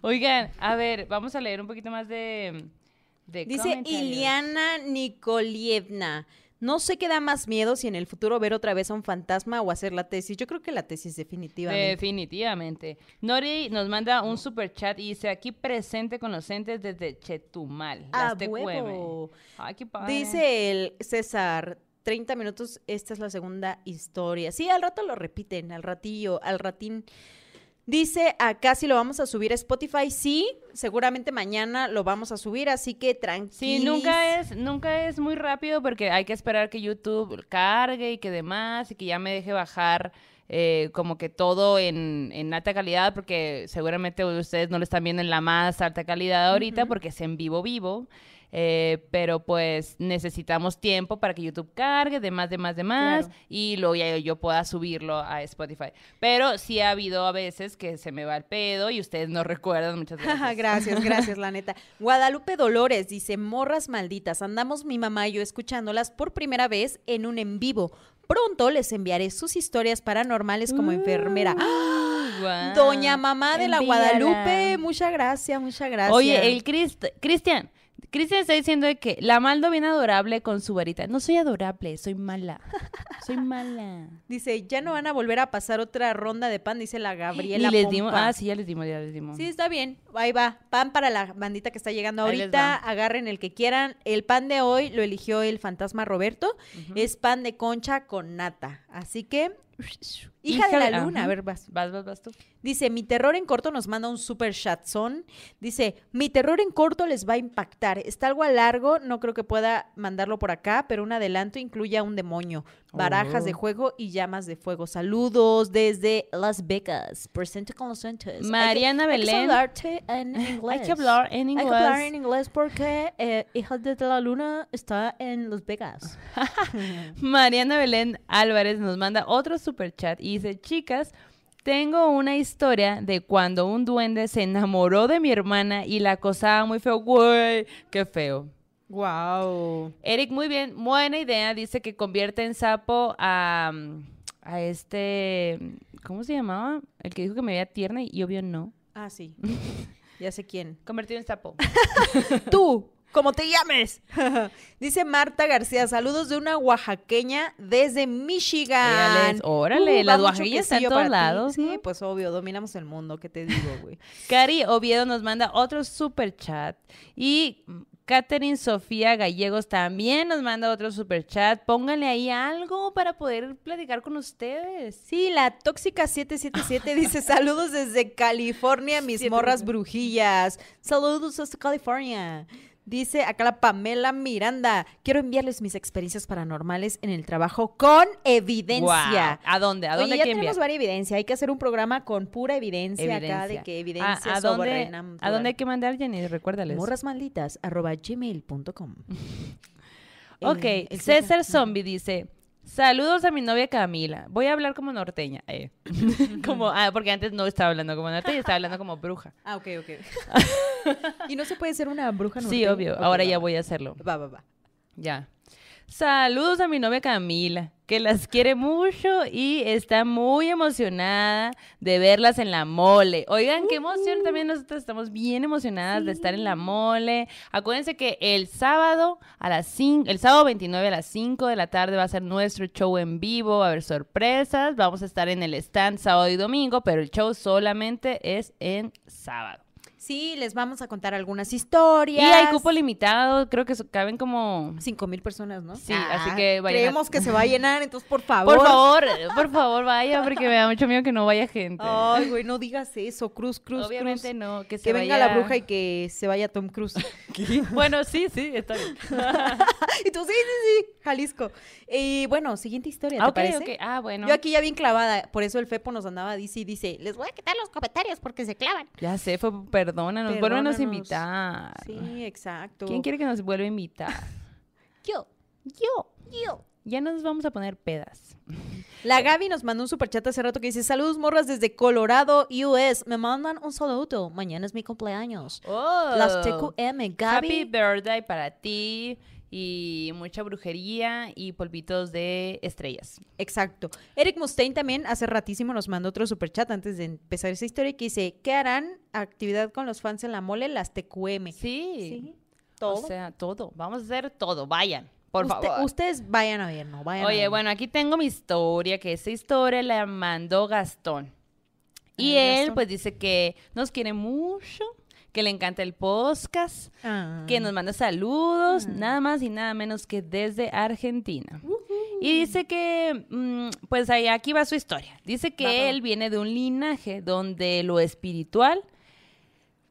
Oigan, a ver, vamos a leer un poquito más de, de Dice. Iliana Nikolievna. No sé qué da más miedo si en el futuro ver otra vez a un fantasma o hacer la tesis. Yo creo que la tesis definitivamente. Definitivamente. Nori nos manda un super chat y dice aquí presente con los entes desde Chetumal. ¡A las Tecueme". huevo! Ay, qué padre. Dice el César, 30 minutos, esta es la segunda historia. Sí, al rato lo repiten, al ratillo, al ratín. Dice, acá si lo vamos a subir a Spotify, sí, seguramente mañana lo vamos a subir, así que tranquilo. Sí, nunca es, nunca es muy rápido porque hay que esperar que YouTube cargue y que demás y que ya me deje bajar eh, como que todo en, en alta calidad porque seguramente ustedes no lo están viendo en la más alta calidad ahorita porque es en vivo vivo. Eh, pero pues necesitamos tiempo para que YouTube cargue, demás, demás, demás, Claro. y luego ya yo pueda subirlo a Spotify. Pero sí ha habido a veces que se me va el pedo y ustedes no recuerdan, muchas gracias. gracias, gracias, la neta. Guadalupe Dolores dice, morras malditas, andamos mi mamá y yo escuchándolas por primera vez en un en vivo. pronto les enviaré sus historias paranormales como enfermera. ¡Ah! Guau. Doña Mamá de la Envíala. Guadalupe, muchas gracias, muchas gracias. Oye, el Crist- Cristian. Cristian está diciendo de que la Maldo bien adorable con su varita. No soy adorable, soy mala. Soy mala. Dice, ya no van a volver a pasar otra ronda de pan, dice la Y Gabriela. les dimos. Ah, sí, ya les dimos, ya les dimos. Sí, está bien. Ahí va. Pan para la bandita que está llegando Ahí les ahorita. va. Agarren el que quieran. El pan de hoy lo eligió el fantasma Roberto. Es pan de concha con nata. Así que, hija, de la luna. ajá. A ver, vas. Vas, vas, vas tú. Dice, mi terror en corto nos manda un super chatzón. Dice, mi terror en corto les va a impactar. Está algo a largo, no creo que pueda mandarlo por acá, pero un adelanto incluye a un demonio, barajas Oh. de juego y llamas de fuego. Saludos desde Las Vegas. Presente con los entes. Mariana hay que, Belén. Hay que hablarte en inglés. Hay que hablar en Hay que hablar inglés. en inglés porque eh, Hija de la Luna está en Las Vegas. Mariana Belén Álvarez nos manda otro super chat y dice, chicas, tengo una historia de cuando un duende se enamoró de mi hermana y la acosaba muy feo. Güey, qué feo. wow. Eric, muy bien, buena idea. Dice que convierte en sapo a, a este, ¿cómo se llamaba? El que dijo que me veía tierna y obvio no. Ah, sí. ya sé quién. Convertido en sapo. Tú, como te llames. Dice Marta García, saludos de una oaxaqueña desde Michigan. Órale, las oaxaqueñas están en todos lados, Sí, ¿no? pues obvio, dominamos el mundo, ¿qué te digo, güey? Cari Oviedo nos manda otro super chat. Y Catherine Sofía Gallegos también nos manda otro super chat. Pónganle ahí algo para poder platicar con ustedes. Sí, la tóxica 777 dice, saludos desde California, mis morras brujillas. Saludos hasta California. Dice acá la Pamela Miranda, quiero enviarles mis experiencias paranormales en el trabajo con evidencia. ¿A dónde? ¿A Oye, dónde ya hay que tenemos varias evidencia. Hay que hacer un programa con pura evidencia, acá de Evidencia. que ¿A, evidencia a dónde, ¿A dónde hay que mandar, Jenny? Recuérdales. morrasmalditas arroba gmail.com. Ok, El- el César Zombie dice... Saludos a mi novia Camila. Voy a hablar como norteña. eh. como, ah, porque antes no estaba hablando como norteña, estaba hablando como bruja. Ah, ok, ok. y no se puede ser una bruja Sí, norteña? obvio. Ok, Ahora va, ya va. voy a hacerlo. Va, va, va. Ya. Saludos a mi novia Camila, que las quiere mucho y está muy emocionada de verlas en la mole. Oigan, qué emoción, también nosotros estamos bien emocionadas de estar en la mole. Acuérdense que el sábado a las 5, el sábado 29 a las 5 de la tarde va a ser nuestro show en vivo, va a haber sorpresas, vamos a estar en el stand sábado y domingo, pero el show solamente es en sábado. Sí, les vamos a contar algunas historias. Y hay cupo limitado, creo que caben como Cinco mil personas, ¿no? Ah, Sí, así que vayan a- Creemos que se va a llenar, entonces por favor. Por favor, por favor, vaya, porque me da mucho miedo que no vaya gente. Ay, güey, no digas eso. Cruz, Cruz, Obviamente Cruz. no, que se Que venga vaya- la bruja y que se vaya Tom Cruise. Bueno, sí, sí, está bien. y tú, sí, sí, sí, Jalisco. Y bueno, siguiente historia, ¿te Ah, parece? ok. Ah, bueno. Yo aquí ya bien clavada, por eso el Fepo nos andaba dice y dice, les voy a quitar los comentarios porque se clavan. Ya sé, fue, perdónanos, vuélvenos a Perdónanos. invitar. Sí, exacto. ¿Quién quiere que nos vuelva a invitar? Yo. Yo. Yo. Ya nos vamos a poner pedas. La Gaby nos mandó un superchat hace rato que dice, saludos morras desde Colorado, US. Me mandan un saludo. Mañana es mi cumpleaños. Oh. Las TQM, Gaby. Happy birthday para ti y mucha brujería y polvitos de estrellas. Exacto. Eric Mustaine también hace ratísimo nos mandó otro superchat antes de empezar esa historia que dice, ¿qué harán actividad con los fans en la mole? Las TQM. Sí. Sí, todo. O sea, todo. Vamos a hacer todo. Vayan, por Usted- favor. Ustedes vayan a ver, ¿no? Vayan a Oye, ver. bueno, aquí tengo mi historia, que esa historia la mandó Gastón. Y Ay, él, Gastón. pues, dice que nos quiere mucho, que le encanta el podcast, Ah. que nos manda saludos, nada más y nada menos que desde Argentina. Y dice que, mm, pues ahí aquí va su historia. Dice que él viene de un linaje donde lo espiritual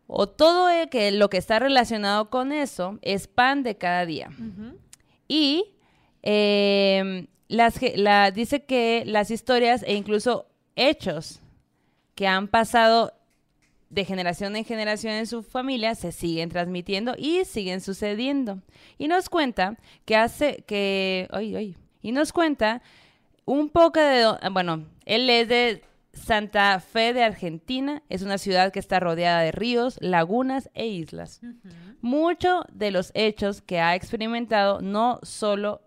o todo que lo que está relacionado con eso es pan de cada día. Y eh, las, la, dice que las historias e incluso hechos que han pasado de generación en generación en su familia se siguen transmitiendo y siguen sucediendo. Y nos cuenta que hace que, ay, ay, y nos cuenta un poco de, do- bueno, él es de Santa Fe de Argentina, es una ciudad que está rodeada de ríos, lagunas e islas. Muchos de los hechos que ha experimentado no solo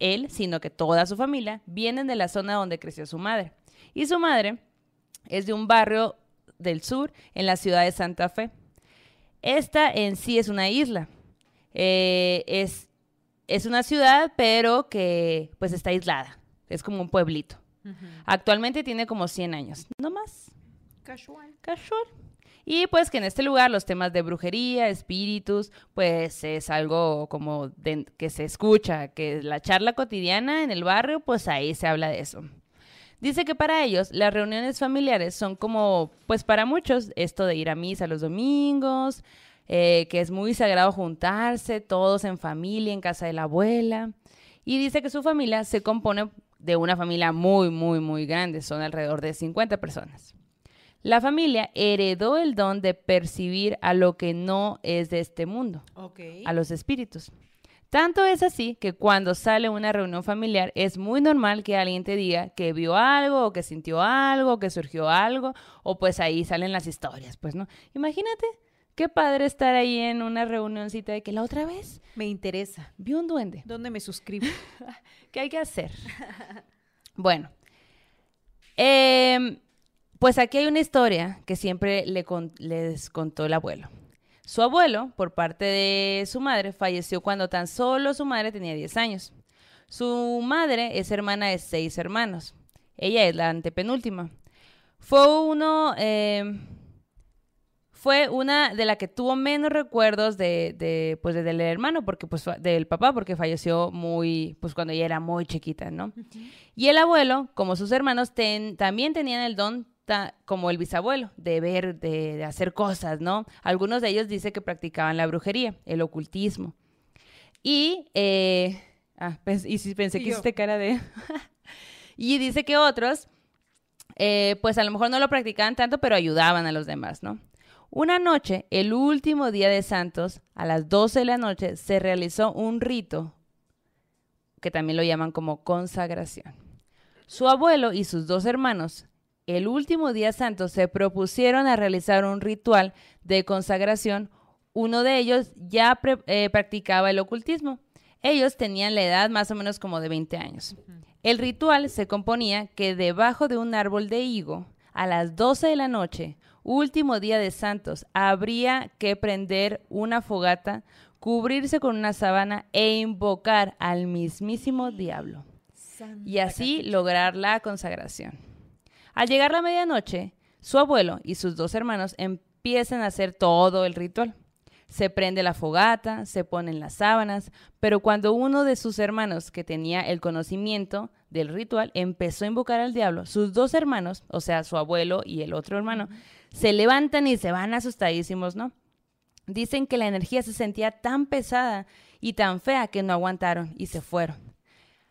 él, sino que toda su familia vienen de la zona donde creció su madre. Y su madre es de un barrio del sur en la ciudad de Santa Fe. Esta en sí es una isla. Eh, es, es una ciudad, pero que pues está aislada. Es como un pueblito. Actualmente tiene como 100 años, no más. Casual. Casual. Y pues que en este lugar los temas de brujería, espíritus, pues es algo como de- que se escucha, que la charla cotidiana en el barrio, pues ahí se habla de eso. Dice que para ellos las reuniones familiares son como, pues para muchos, esto de ir a misa los domingos, eh, que es muy sagrado juntarse, todos en familia, en casa de la abuela. Y dice que su familia se compone de una familia muy, muy, muy grande, son alrededor de 50 personas. La familia heredó el don de percibir a lo que no es de este mundo, a los espíritus. Tanto es así que cuando sale una reunión familiar es muy normal que alguien te diga que vio algo o que sintió algo o que surgió algo o pues ahí salen las historias, pues no. Imagínate qué padre estar ahí en una reunioncita de que la otra vez Me interesa. vi un duende. ¿Dónde me suscribo? ¿Qué hay que hacer? bueno, em, pues aquí hay una historia que siempre le con- les contó el abuelo. Su abuelo, por parte de su madre, falleció cuando tan solo su madre tenía 10 años. Su madre es hermana de seis hermanos. Ella es la antepenúltima. Fue uno, em, fue una de la que tuvo menos recuerdos de, de, pues del hermano porque pues del papá porque falleció muy pues cuando ella era muy chiquita no y el abuelo como sus hermanos ten- también tenían el don ta- como el bisabuelo de ver de, de hacer cosas no algunos de ellos dice que practicaban la brujería el ocultismo y eh, ah, pens- y sí pensé Y que hiciste cara de y dice que otros eh, pues a lo mejor no lo practicaban tanto, pero ayudaban a los demás, ¿no? Una noche, el último día de Santos, a las 12 de la noche, se realizó un rito que también lo llaman como consagración. Su abuelo y sus dos hermanos, el último día santo, se propusieron a realizar un ritual de consagración. Uno de ellos ya pre- eh, practicaba el ocultismo. Ellos tenían la edad más o menos como de 20 años. El ritual se componía que debajo de un árbol de higo, a las 12 de la noche, último día de santos, habría que prender una fogata, cubrirse con una sábana e invocar al mismísimo diablo y así lograr la consagración. Al llegar la medianoche, su abuelo y sus dos hermanos empiezan a hacer todo el ritual. Se prende la fogata, se ponen las sábanas, pero cuando uno de sus hermanos, que tenía el conocimiento del ritual, empezó a invocar al diablo, sus dos hermanos, o sea, su abuelo y el otro hermano, se levantan y se van asustadísimos, ¿no? Dicen que la energía se sentía tan pesada y tan fea que no aguantaron y se fueron.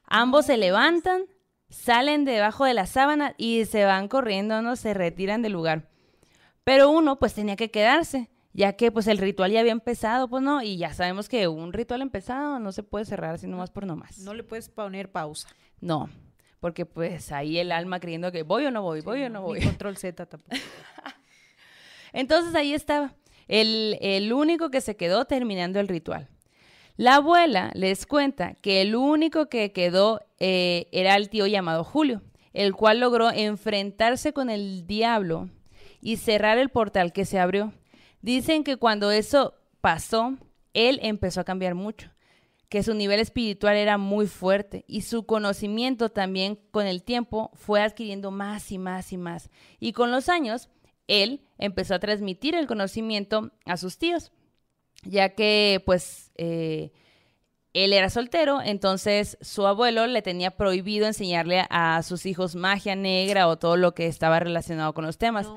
Ambos se levantan, salen debajo de la sábana y se van corriendo, no se retiran del lugar. Pero uno pues tenía que quedarse, ya que pues el ritual ya había empezado, pues no, y ya sabemos que un ritual empezado no se puede cerrar así nomás por nomás. No le puedes poner pausa. No, porque pues ahí el alma creyendo que voy o no voy, voy o no voy. Ni control Z tampoco. Entonces ahí estaba, el, el único que se quedó terminando el ritual. La abuela les cuenta que el único que quedó eh, era el tío llamado Julio, el cual logró enfrentarse con el diablo y cerrar el portal que se abrió. Dicen que cuando eso pasó, él empezó a cambiar mucho, que su nivel espiritual era muy fuerte y su conocimiento también con el tiempo fue adquiriendo más y más y más. Y con los años, él empezó a transmitir el conocimiento a sus tíos, ya que pues eh, él era soltero, entonces su abuelo le tenía prohibido enseñarle a sus hijos magia negra o todo lo que estaba relacionado con los temas.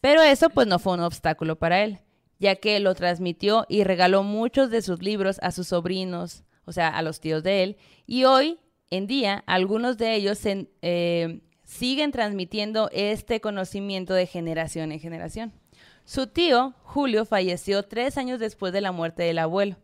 Pero eso pues no fue un obstáculo para él, ya que lo transmitió y regaló muchos de sus libros a sus sobrinos, o sea, a los tíos de él. Y hoy en día algunos de ellos se, eh, siguen transmitiendo este conocimiento de generación en generación. Su tío, Julio, falleció tres años después de la muerte del abuelo,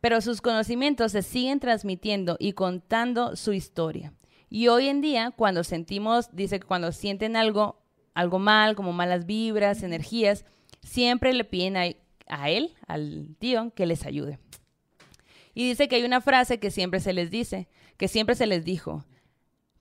pero sus conocimientos se siguen transmitiendo y contando su historia. Y hoy en día, cuando sentimos, dice que cuando sienten algo, algo mal, como malas vibras, energías, siempre le piden a, a él, al tío, que les ayude. Y dice que hay una frase que siempre se les dice, que siempre se les dijo,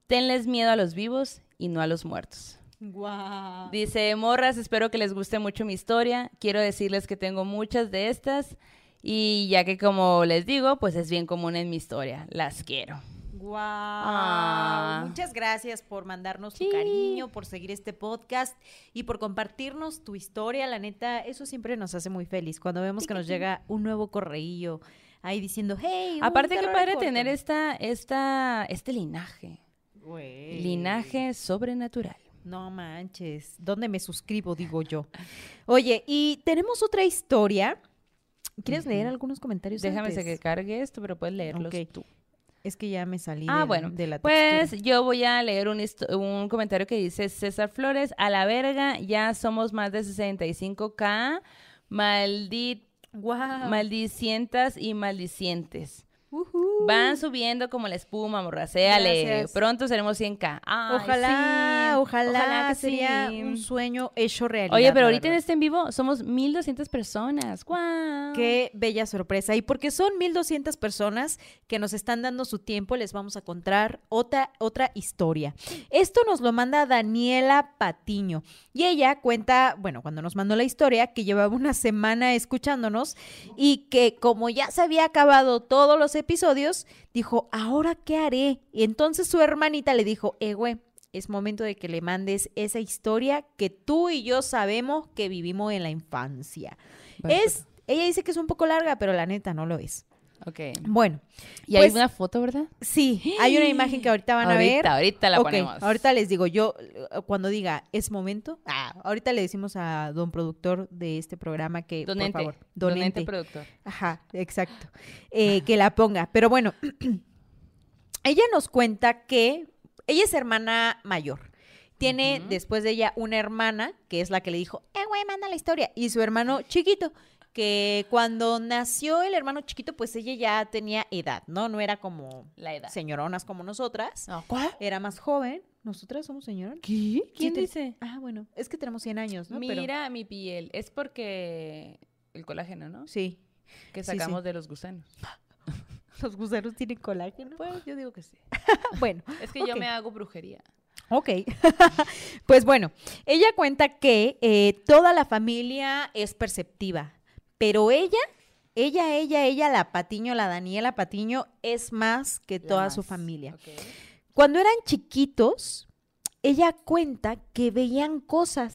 tenles miedo a los vivos y no a los muertos. Guau. Dice, morras, espero que les guste mucho mi historia. Quiero decirles que tengo muchas de estas y ya que como les digo, pues es bien común en mi historia. Las quiero. Guau. Ah. Muchas gracias por mandarnos tu Sí. cariño, por seguir este podcast y por compartirnos tu historia. La neta, eso siempre nos hace muy feliz cuando vemos que nos llega un nuevo correillo ahí diciendo, hey. Aparte, qué padre corto". tener esta, esta, este linaje. Linaje sobrenatural. No manches, ¿dónde me suscribo? Digo yo. Oye, y tenemos otra historia. ¿Quieres leer algunos comentarios? Déjame antes? que cargue esto, pero puedes leerlos Ok. tú. Es que ya me salí Ah, de, bueno. de la Pues textura. yo voy a leer un, comentario que dice César Flores, a la verga, ya somos más de 65k, maldit, Guau. maldicientas y maldicientes. Ujú. Van subiendo como la espuma, morracéale. Gracias. Pronto seremos 100k. Ay, Ojalá, sí. ojalá, que sería sí. un sueño hecho realidad. Oye, pero ahorita en este en vivo somos 1200 personas. ¡Guau! Qué bella sorpresa. Y porque son 1200 personas que nos están dando su tiempo, les vamos a contar otra, otra historia. Esto nos lo manda Daniela Patiño. Y ella cuenta, bueno, cuando nos mandó la historia, que llevaba una semana escuchándonos y que como ya se había acabado todos los episodios, dijo, ¿ahora qué haré? Y entonces su hermanita le dijo, eh, güey, es momento de que le mandes esa historia que tú y yo sabemos que vivimos en la infancia. Es, ella dice que es un poco larga, pero la neta no lo es. Ok. Bueno, Y hay Pues- una foto, ¿verdad? sí, hay una imagen que ahorita van a ver. Ahorita, la ponemos. ahorita les digo, yo cuando diga es momento, ah, ahorita le decimos a don productor de este programa que Donente. por favor, Donente donente, productor. Ajá, exacto. Eh, que la ponga. Pero bueno, ella nos cuenta que ella es hermana mayor. Tiene después de ella una hermana, que es la que le dijo, eh, güey, manda la historia. Y su hermano chiquito, que cuando nació el hermano chiquito, pues ella ya tenía edad, ¿no? No era como La edad. señoronas como nosotras. No, ¿Cuál? Era más joven. ¿Nosotras somos señoronas? ¿Qué? ¿Quién te- dice? Ah, bueno, es que tenemos 100 años, ¿no? Pero- Mira mi piel. Es porque el colágeno, ¿no? sí. Que Sí, sí. sacamos de los gusanos. Los gusanos tienen colágeno. Pues yo digo que sí. Bueno, Es que yo me hago brujería. Ok. pues bueno, ella cuenta que eh, toda la familia es perceptiva, pero ella, ella, ella, ella, la Patiño, la Daniela Patiño, es más que La toda su familia. Cuando eran chiquitos, ella cuenta que veían cosas,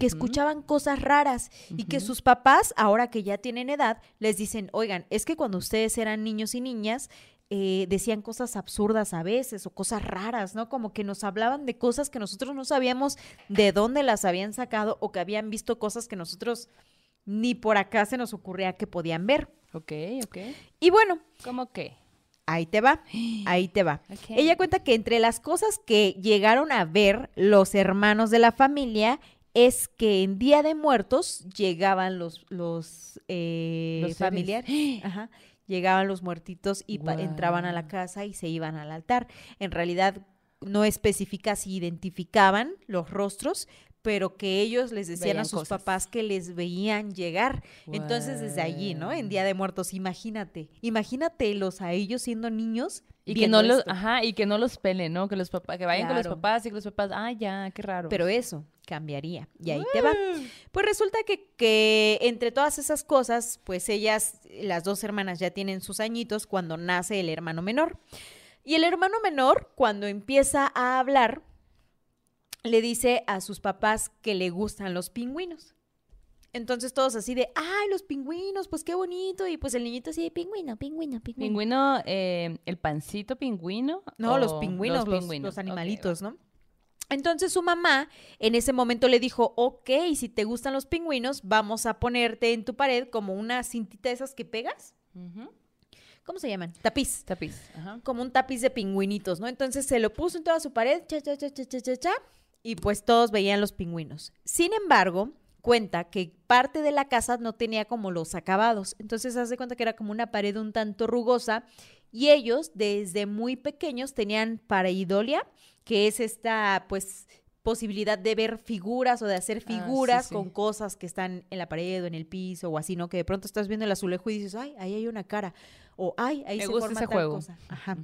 que escuchaban cosas raras y que sus papás, ahora que ya tienen edad, les dicen, oigan, es que cuando ustedes eran niños y niñas, eh, decían cosas absurdas a veces o cosas raras, ¿no? Como que nos hablaban de cosas que nosotros no sabíamos de dónde las habían sacado o que habían visto cosas que nosotros ni por acá se nos ocurría que podían ver. Ok, ok. Y bueno, ¿Cómo qué? ahí te va, ahí te va. Ella cuenta que entre las cosas que llegaron a ver los hermanos de la familia es que en Día de Muertos llegaban los, los, eh, Los familiares, ajá, llegaban los muertitos y pa- entraban a la casa y se iban al altar. En realidad no especifica si identificaban los rostros, pero que ellos les decían a sus cosas. papás que les veían llegar. Entonces desde allí, ¿no? En Día de Muertos, imagínate, imagínatelos a ellos siendo niños Y que no los, ajá, y que no los peleen, ¿no? Que los papás, que vayan con los papás y que los papás, ah, ya, qué raro. Pero eso cambiaría. Y ahí te va. Pues resulta que, que entre todas esas cosas, pues ellas, las dos hermanas ya tienen sus añitos cuando nace el hermano menor. Y el hermano menor, cuando empieza a hablar, le dice a sus papás que le gustan los pingüinos. Entonces todos así de, ay, los pingüinos, pues qué bonito. Y pues el niñito así de pingüino, pingüino, pingüino. Pingüino, eh, el pancito pingüino. No, los pingüinos, los, pingüinos? los animalitos, ¿no? Entonces su mamá en ese momento le dijo, ok, si te gustan los pingüinos, vamos a ponerte en tu pared como una cintita de esas que pegas. ¿Cómo se llaman? Tapiz. Tapiz. Ajá. Como un tapiz de pingüinitos, ¿no? Entonces se lo puso en toda su pared, cha, cha, cha, cha, cha, cha, cha, y pues todos veían los pingüinos. Sin embargo, cuenta que parte de la casa no tenía como los acabados. Entonces hace cuenta que era como una pared un tanto rugosa y ellos desde muy pequeños tenían pareidolia, que es esta pues posibilidad de ver figuras o de hacer Ah, sí, figuras sí. con cosas que están en la pared o en el piso o así, ¿no? Que de pronto estás viendo el azulejo y dices, ay, ahí hay una cara. o ay, ahí Me se gusta forma ese tal juego. cosa. Ajá.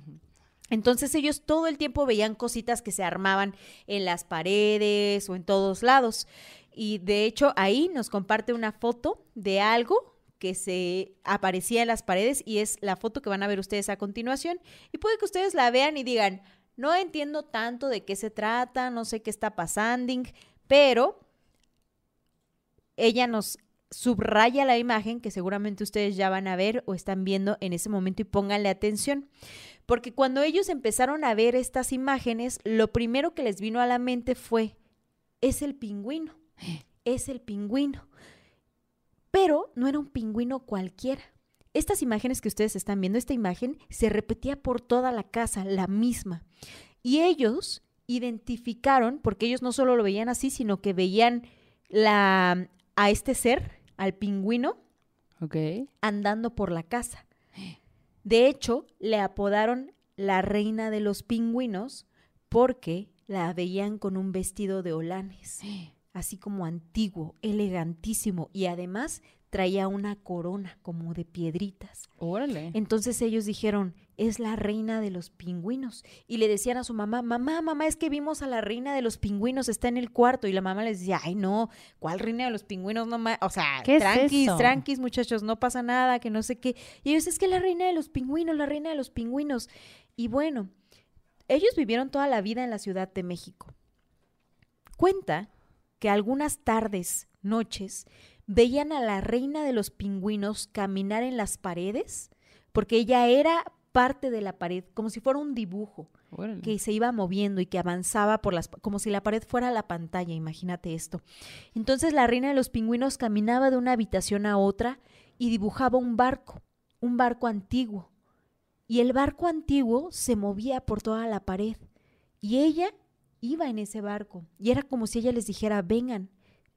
Entonces ellos todo el tiempo veían cositas que se armaban en las paredes o en todos lados. Y de hecho ahí nos comparte una foto de algo que se aparecía en las paredes y es la foto que van a ver ustedes a continuación. Y puede que ustedes la vean y digan, no entiendo tanto de qué se trata, no sé qué está pasando, pero ella nos subraya la imagen que seguramente ustedes ya van a ver o están viendo en ese momento y pónganle atención. Porque cuando ellos empezaron a ver estas imágenes, lo primero que les vino a la mente fue, es el pingüino, es el pingüino. Pero no era un pingüino cualquiera. Estas imágenes que ustedes están viendo, esta imagen se repetía por toda la casa, la misma. Y ellos identificaron, porque ellos no solo lo veían así, sino que veían la, a este ser, al pingüino, andando por la casa. De hecho, le apodaron la reina de los pingüinos porque la veían con un vestido de holanes, así como antiguo, elegantísimo y además traía una corona como de piedritas. Órale. Entonces ellos dijeron, es la reina de los pingüinos. Y le decían a su mamá, mamá, mamá, es que vimos a la reina de los pingüinos, está en el cuarto. Y la mamá les decía, ay, no, ¿cuál reina de los pingüinos? No ma-?" O sea, ¿Qué es tranquis, eso? tranquis, muchachos, no pasa nada, que no sé qué. Y ellos, es que la reina de los pingüinos, la reina de los pingüinos. Y bueno, ellos vivieron toda la vida en la Ciudad de México. Cuenta que algunas tardes, noches, veían a la reina de los pingüinos caminar en las paredes, porque ella era parte de la pared, como si fuera un dibujo que se iba moviendo y que avanzaba por las como si la pared fuera la pantalla, imagínate esto. Entonces la reina de los pingüinos caminaba de una habitación a otra y dibujaba un barco, un barco antiguo. Y el barco antiguo se movía por toda la pared y ella iba en ese barco y era como si ella les dijera, "Vengan,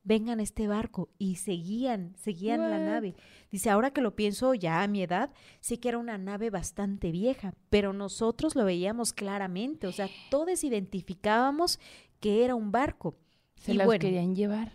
vengan a este barco" y seguían, seguían la nave. Dice, ahora que lo pienso ya a mi edad, sé que era una nave bastante vieja, pero nosotros lo veíamos claramente, o sea, todos identificábamos que era un barco. Se y las bueno, querían llevar.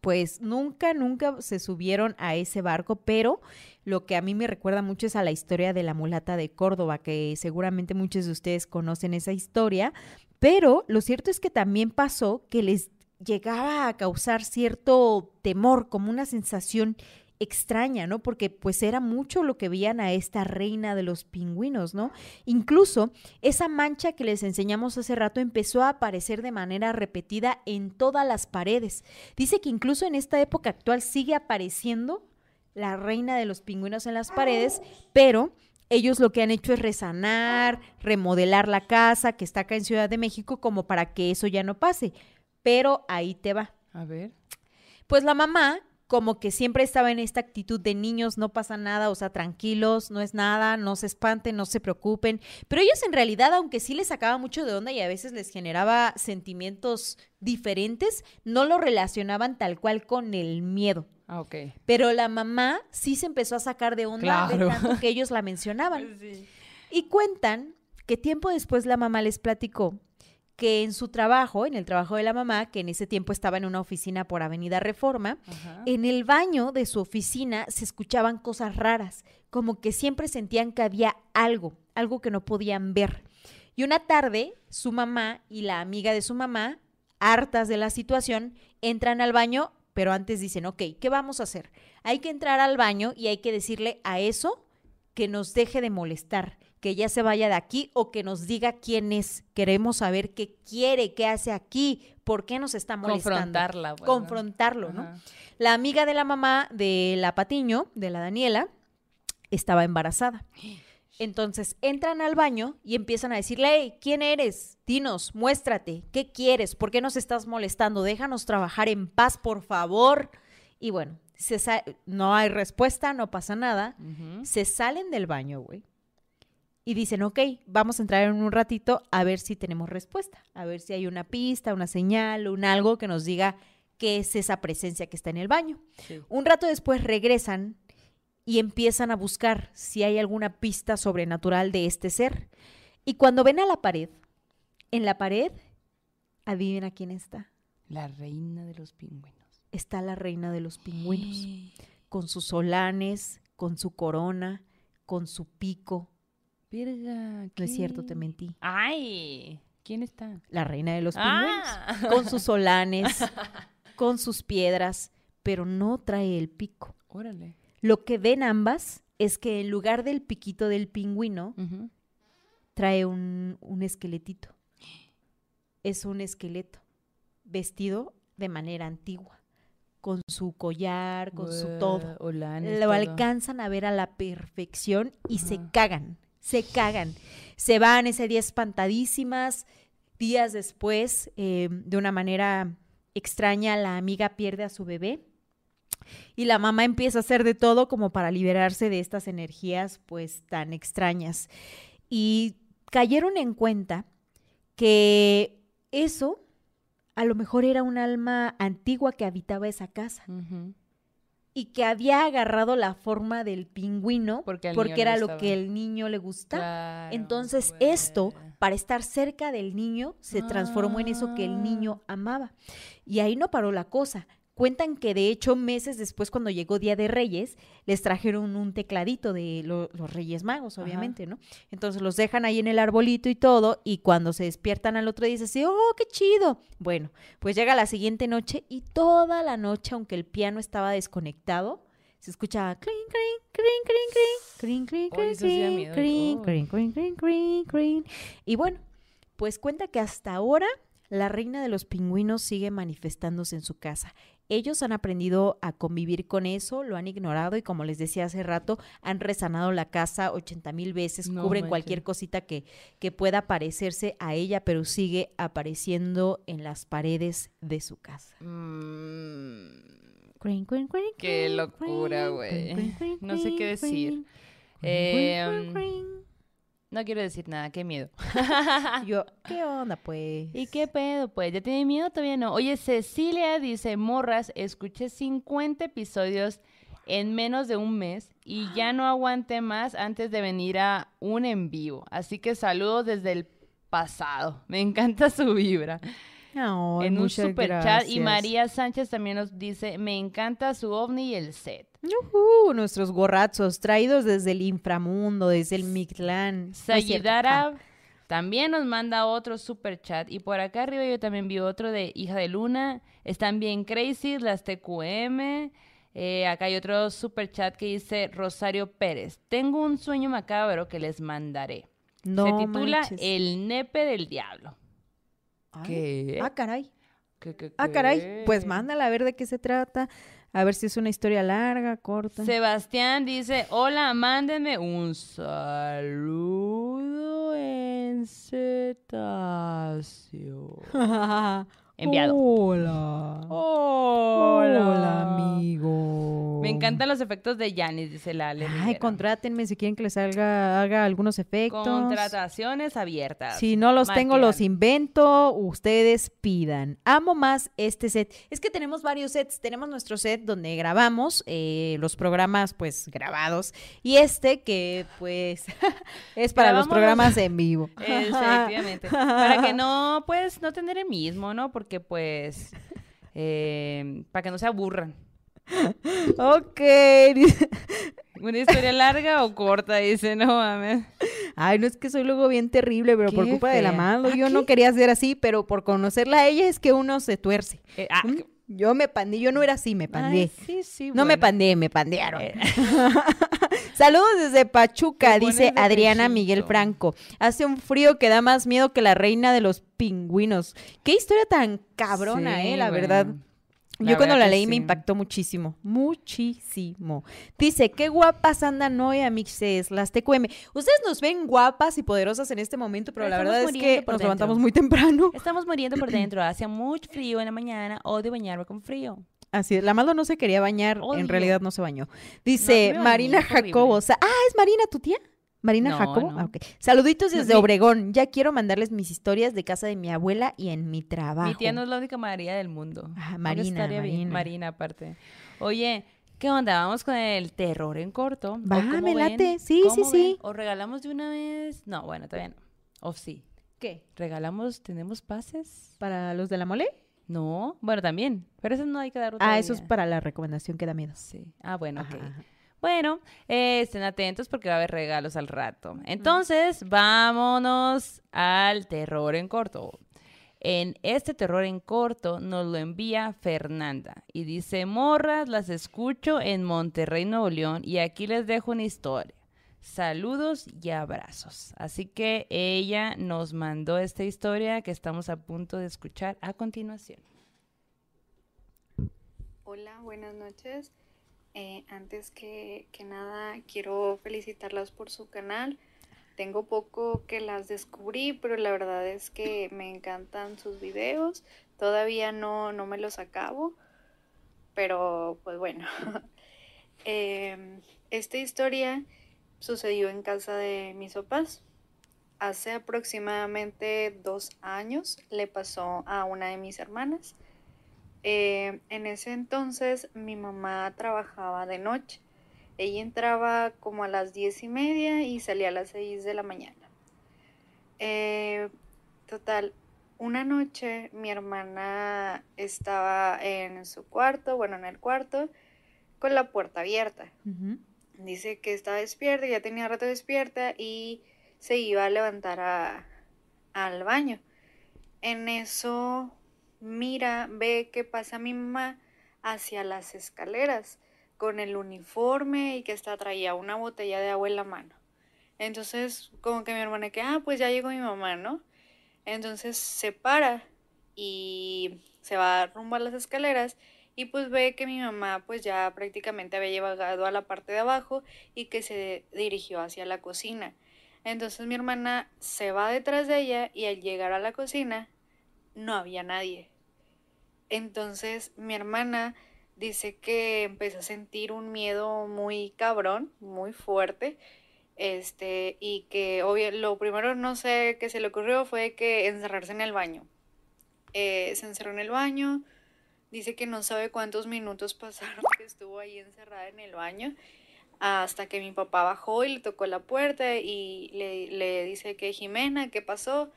pues nunca, nunca se subieron a ese barco, pero lo que a mí me recuerda mucho es a la historia de la mulata de Córdoba, que seguramente muchos de ustedes conocen esa historia, pero lo cierto es que también pasó que les llegaba a causar cierto temor, como una sensación extraña, ¿no? Porque pues era mucho lo que veían a esta reina de los pingüinos, ¿no? Incluso esa mancha que les enseñamos hace rato empezó a aparecer de manera repetida en todas las paredes. Dice que incluso en esta época actual sigue apareciendo la reina de los pingüinos en las paredes, pero ellos lo que han hecho es resanar, remodelar la casa que está acá en Ciudad de México como para que eso ya no pase. Pero ahí te va. A ver. Pues la mamá como que siempre estaba en esta actitud de niños, no pasa nada, o sea, tranquilos, no es nada, no se espanten, no se preocupen. Pero ellos en realidad, aunque sí les sacaba mucho de onda y a veces les generaba sentimientos diferentes, no lo relacionaban tal cual con el miedo. Ah, ok. Pero la mamá sí se empezó a sacar de onda Claro. de tanto que ellos la mencionaban. Y cuentan que tiempo después la mamá les platicó que en su trabajo, en el trabajo de la mamá, que en ese tiempo estaba en una oficina por Avenida Reforma, Ajá. en el baño de su oficina se escuchaban cosas raras, como que siempre sentían que había algo, algo que no podían ver. Y una tarde, su mamá y la amiga de su mamá, hartas de la situación, entran al baño, pero antes dicen, ok, ¿qué vamos a hacer? Hay que entrar al baño y hay que decirle a eso que nos deje de molestar, que ya se vaya de aquí o que nos diga quién es. Queremos saber qué quiere, qué hace aquí, por qué nos está molestando. Confrontarla. pues, ¿no? Confrontarlo, ¿no? Ajá. La amiga de la mamá de la Patiño, de la Daniela, estaba embarazada. Entonces entran al baño y empiezan a decirle, hey, ¿quién eres? Dinos, muéstrate, ¿qué quieres? ¿Por qué nos estás molestando? Déjanos trabajar en paz, por favor. Y bueno, se no hay respuesta, no pasa nada. Se salen del baño, güey. Y dicen, ok, vamos a entrar en un ratito a ver si tenemos respuesta, a ver si hay una pista, una señal, un algo que nos diga qué es esa presencia que está en el baño. Sí. Un rato después regresan y empiezan a buscar si hay alguna pista sobrenatural de este ser. Y cuando ven a la pared, en la pared, adivina quién está. La reina de los pingüinos. Está la reina de los pingüinos, con sus solanes, con su corona, con su pico. No es cierto, te mentí. Ay, ¿quién está? La reina de los pingüinos. Ah. Con sus solanes, con sus piedras, pero no trae el pico. Órale. Lo que ven ambas es que en lugar del piquito del pingüino, trae un, un esqueletito. Es un esqueleto vestido de manera antigua, con su collar, con su todo. Lo todo. alcanzan a ver a la perfección y se cagan, se cagan. Se van ese día espantadísimas. Días después, eh, de una manera extraña, la amiga pierde a su bebé y la mamá empieza a hacer de todo como para liberarse de estas energías pues tan extrañas. Y cayeron en cuenta que eso a lo mejor era un alma antigua que habitaba esa casa Ujú. Y que había agarrado la forma del pingüino Porque era lo que el niño le gustaba. Claro, Entonces esto, para estar cerca del niño, se transformó en eso que el niño amaba. Y ahí no paró la cosa. Cuentan que de hecho meses después, cuando llegó Día de Reyes, les trajeron un tecladito de lo- los Reyes Magos, Ajá. obviamente, ¿no? Entonces los dejan ahí en el arbolito y todo, y cuando se despiertan al otro día, dicen así, ¡oh, qué chido! Bueno, pues llega la siguiente noche y toda la noche, aunque el piano estaba desconectado, se escuchaba crin, crin, crin, crin, crin, crin, crin, crin, crin, crin, crin, crin, crin. Y bueno, pues cuenta que hasta ahora la reina de los pingüinos sigue manifestándose en su casa. Ellos han aprendido a convivir con eso, lo han ignorado y como les decía hace rato, han resanado la casa 80 mil veces, No cubren cualquier cosita que, que pueda parecerse a ella, pero sigue apareciendo en las paredes de su casa. Mm, Qué locura, güey. No sé qué decir. Eh, crin, no quiero decir nada, qué miedo. Yo, ¿qué onda, pues? ¿Y qué pedo? Pues, ¿ya tiene miedo? Todavía no. Oye, Cecilia dice, morras, escuché 50 episodios en menos de un mes y ya no aguanté más antes de venir a un en vivo. Así que saludos desde el pasado. Me encanta su vibra. Ay, en un super chat. Y. María Sánchez también nos dice, me encanta su ovni y el set. Nuestros gorrazos traídos desde el inframundo, desde el Mictlán. No. Sayidara también nos manda otro super chat. Y por acá arriba yo también vi otro de Hija de Luna. Están bien crazy las TQM. Eh, acá hay otro super chat que dice Rosario Pérez. Tengo un sueño macabro que les mandaré. No Se titula manches. El nepe del diablo. Ay, ¿Qué? Ah, caray. ¿Qué, qué, Ah, caray. Pues mándala a ver de qué se trata. A ver si es una historia larga, corta. Sebastián dice, hola, mándenme un saludo en cetáceo. Enviado. Hola. Hola. amigo. Me encantan los efectos de Yanis, dice la Ale. Ay, Rivera. contrátenme si quieren que les haga, haga algunos efectos. Contrataciones abiertas. Si no los tengo, los invento, ustedes pidan. Amo más este set. Es que tenemos varios sets. Tenemos nuestro set donde grabamos eh, los programas, pues, grabados. Y este que, pues, es para los programas en vivo. Efectivamente. Para que no, pues, no tener el mismo, ¿no? Porque, pues, eh, para que no se aburran. ok. ¿Una historia larga o corta? Dice, no mames. Ay, no es que soy luego bien terrible, pero por culpa de la fea. mano. ¿Ah, Yo no quería ser así, pero por conocerla a ella es que uno se tuerce. Eh, ah, Mm, Yo me pandé, yo no era así, me pandé. ay, sí, sí, No me pandé, me pandearon. Eh. Saludos desde Pachuca, dice de Adriana pechito. Miguel Franco. Hace un frío que da más miedo que la reina de los pingüinos. Qué historia tan cabrona, Sí, eh, la verdad. La Yo cuando la leí me impactó muchísimo, muchísimo. Dice, qué guapas andan hoy, amixes, las TQM. Ustedes nos ven guapas y poderosas en este momento, pero Pero la verdad es que nos dentro. levantamos muy temprano. Estamos muriendo por dentro. Hace mucho frío en la mañana. Odio bañarme con frío. Así es, la Maldo no se quería bañar, en realidad no se bañó. Dice Marina. Jacobo. Ah, ¿es Marina tu tía? Marina No, Jacobo. no. Ah, ok. Saluditos desde mi- Obregón. Ya quiero mandarles mis historias de casa de mi abuela y en mi trabajo. Mi tía no es la única María del mundo. Ah, Marina, bien. Marina. Marina, aparte. Oye, ¿qué onda? Vamos con el terror en corto. ¿O Va, me ven? late. Sí, sí, ¿Cómo sí. ven? ¿O regalamos de una vez? No, bueno, todavía no. O sí. ¿Qué? ¿Regalamos? ¿Tenemos pases? ¿Para los de la mole? No. Bueno, también. Pero eso no hay que dar Ah, eso es para la recomendación que da miedo. Sí. Ah, bueno, ok. Ajá, ajá. Bueno, eh, estén atentos porque va a haber regalos al rato. Entonces, vámonos al terror en corto. En este terror en corto nos lo envía Fernanda y dice, morras, las escucho en Monterrey, Nuevo León y aquí les dejo una historia. Saludos y abrazos. Así que ella nos mandó esta historia que estamos a punto de escuchar a continuación. Hola, buenas noches. Eh, antes que, que nada, quiero felicitarlas por su canal. Tengo poco que las descubrí, pero la verdad es que me encantan sus videos. Todavía no, no me los acabo, pero pues bueno. Em, esta historia sucedió en casa de mis papás. Hace aproximadamente dos años le pasó a una de mis hermanas. Eh, en ese entonces mi mamá trabajaba de noche. Ella entraba como a las diez y media y salía a las seis de la mañana. Eh, total, una noche mi hermana estaba en su cuarto, bueno, en el cuarto, con la puerta abierta. Dice que estaba despierta, ya tenía rato despierta y se iba a levantar al baño. En eso mira, ve que pasa mi mamá hacia las escaleras con el uniforme y que está traía una botella de agua en la mano. Entonces, como que mi hermana que, ah, pues ya llegó mi mamá, ¿no? Entonces se para y se va rumbo a las escaleras y pues ve que mi mamá pues ya prácticamente había llegado a la parte de abajo y que se dirigió hacia la cocina. Entonces mi hermana se va detrás de ella y al llegar a la cocina no había nadie. Entonces mi hermana dice que empezó a sentir un miedo muy cabrón, muy fuerte. Este, y que obvio, lo primero no sé qué se le ocurrió fue que encerrarse en el baño. Eh, se encerró en el baño, Dice que no sabe cuántos minutos pasaron que estuvo ahí encerrada en el baño hasta que mi papá bajó y le tocó la puerta y le, le dice que Jimena, ¿qué pasó?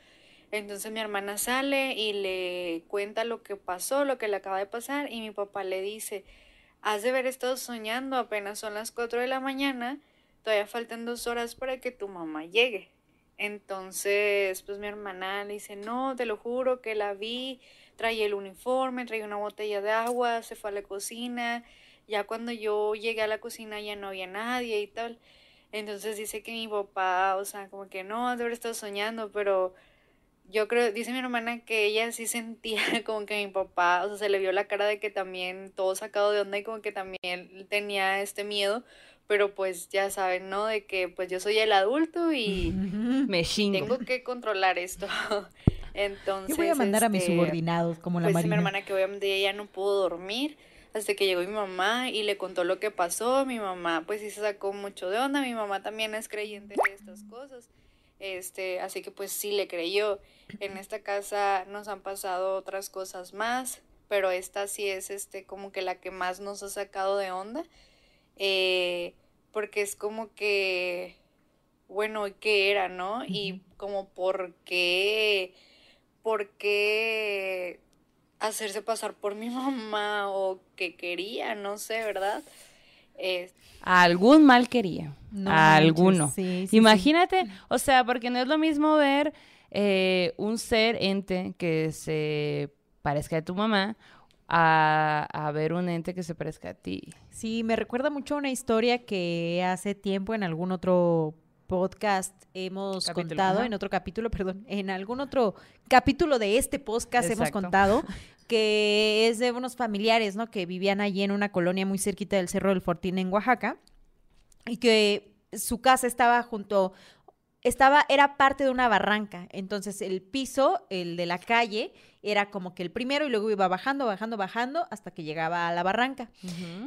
Entonces mi hermana sale y le cuenta lo que pasó, lo que le acaba de pasar y mi papá le dice, has de haber estado soñando, apenas son las 4 de la mañana, todavía faltan dos horas para que tu mamá llegue. Entonces, pues mi hermana le dice, no, te lo juro que la vi, traía el uniforme, traía una botella de agua, se fue a la cocina. Ya cuando yo llegué a la cocina ya no había nadie y tal. Entonces dice que mi papá, o sea, como que no, debe estar soñando, pero yo creo, dice mi hermana que ella sí sentía como que mi papá, o sea, se le vio la cara de que también todo sacado de onda y como que también tenía este miedo, pero pues ya saben, ¿no? De que pues yo soy el adulto y me tengo que controlar esto. Entonces, Yo voy a mandar a mis este, subordinados como la pues marina. mi hermana que obviamente ella no pudo dormir hasta que llegó mi mamá y le contó lo que pasó. Mi mamá pues sí se sacó mucho de onda. Mi mamá también es creyente de estas cosas. Este, así que pues sí le creyó. En esta casa nos han pasado otras cosas más, pero esta sí es este como que la que más nos ha sacado de onda. Eh, porque es como que, bueno, ¿qué era, no? Y como por qué por qué hacerse pasar por mi mamá o que quería, no sé, ¿verdad? Eh, Algún mal quería. No Alguno. manches, sí, sí, Imagínate, o sea, porque no es lo mismo ver eh, un ser ente que se parezca a tu mamá a, a ver un ente que se parezca a ti. Sí, me recuerda mucho a una historia que hace tiempo en algún otro podcast hemos Capítulo, contado, en otro capítulo, perdón, en algún otro capítulo de este podcast hemos contado, que es de unos familiares, ¿no? Que vivían allí en una colonia muy cerquita del Cerro del Fortín en Oaxaca y que su casa estaba junto, estaba, era parte de una barranca. Entonces el piso, el de la calle, era como que el primero y luego iba bajando, bajando, bajando hasta que llegaba a la barranca.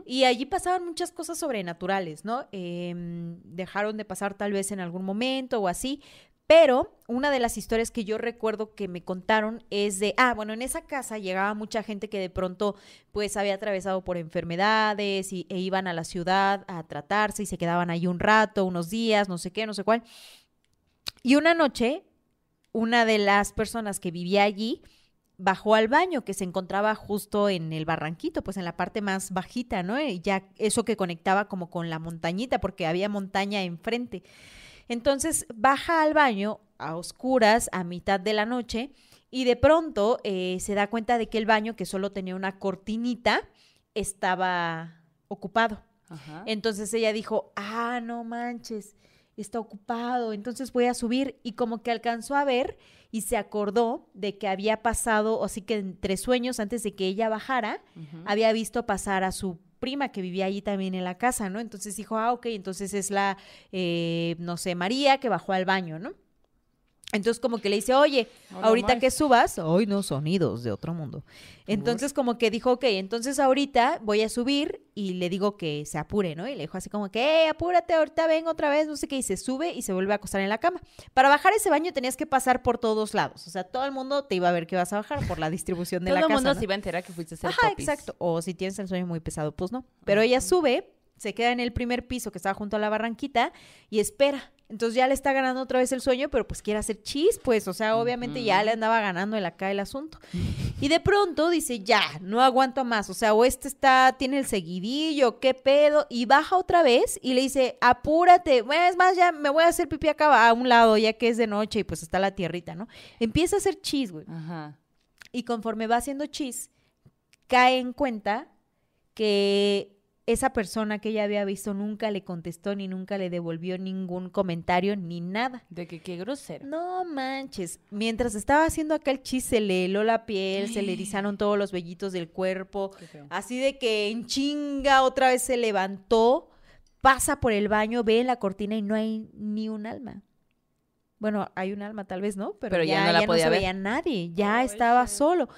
Y allí pasaban muchas cosas sobrenaturales, ¿no? Em, dejaron de pasar tal vez en algún momento o así. Pero una de las historias que yo recuerdo que me contaron es de, ah, bueno, en esa casa llegaba mucha gente que de pronto pues había atravesado por enfermedades y, e iban a la ciudad a tratarse y se quedaban ahí un rato, unos días, no sé qué, no sé cuál. Y una noche, una de las personas que vivía allí bajó al baño que se encontraba justo en el barranquito, pues en la parte más bajita, ¿no? Ya eso que conectaba como con la montañita, porque había montaña enfrente. Entonces baja al baño a oscuras, a mitad de la noche, y de pronto eh, se da cuenta de que el baño, que solo tenía una cortinita, estaba ocupado. Ajá. Entonces ella dijo, ah, no manches, está ocupado, entonces voy a subir y como que alcanzó a ver y se acordó de que había pasado, así que entre sueños, antes de que ella bajara, había visto pasar a su prima que vivía allí también en la casa, ¿no? Entonces dijo, ah, ok, entonces es la, eh, no sé, María que bajó al baño, ¿no? Entonces como que le dice, oye, Hola, ahorita que subas, hoy no sonidos de otro mundo. Entonces como que dijo, ok, entonces ahorita voy a subir y le digo que se apure, ¿no? Y le dijo así como que, eh, apúrate, ahorita vengo otra vez, no sé qué, y se sube y se vuelve a acostar en la cama. Para bajar ese baño tenías que pasar por todos lados, o sea, todo el mundo te iba a ver que ibas a bajar por la distribución de Todo la el casa. mundo ¿no? se iba a enterar que fuiste a hacer Ajá, popis. exacto. O si tienes el sueño muy pesado, pues no. Pero ella sube, se queda en el primer piso que estaba junto a la barranquita y espera. Entonces ya le está ganando otra vez el sueño, pero pues quiere hacer chis, pues, o sea, obviamente ya le andaba ganando el acá el asunto. Y de pronto dice, ya, no aguanto más, o sea, o este está, tiene el seguidillo, qué pedo, y baja otra vez y le dice, apúrate, bueno, es más, ya me voy a hacer pipí acá a un lado, ya que es de noche y pues está la tierrita, ¿no? Empieza a hacer chis, güey. Ajá. Y conforme va haciendo chis, cae en cuenta que esa persona que ella había visto nunca le contestó ni nunca le devolvió ningún comentario ni nada. De que qué grosera. No manches. Mientras estaba haciendo acá el chis, se le heló la piel, se le erizaron todos los vellitos del cuerpo. Así de que en chinga otra vez se levantó, pasa por el baño, ve en la cortina y no hay ni un alma. Bueno, hay un alma tal vez, ¿no? Pero, Pero ya ya, no la ya podía se ver. veía nadie, ya estaba solo.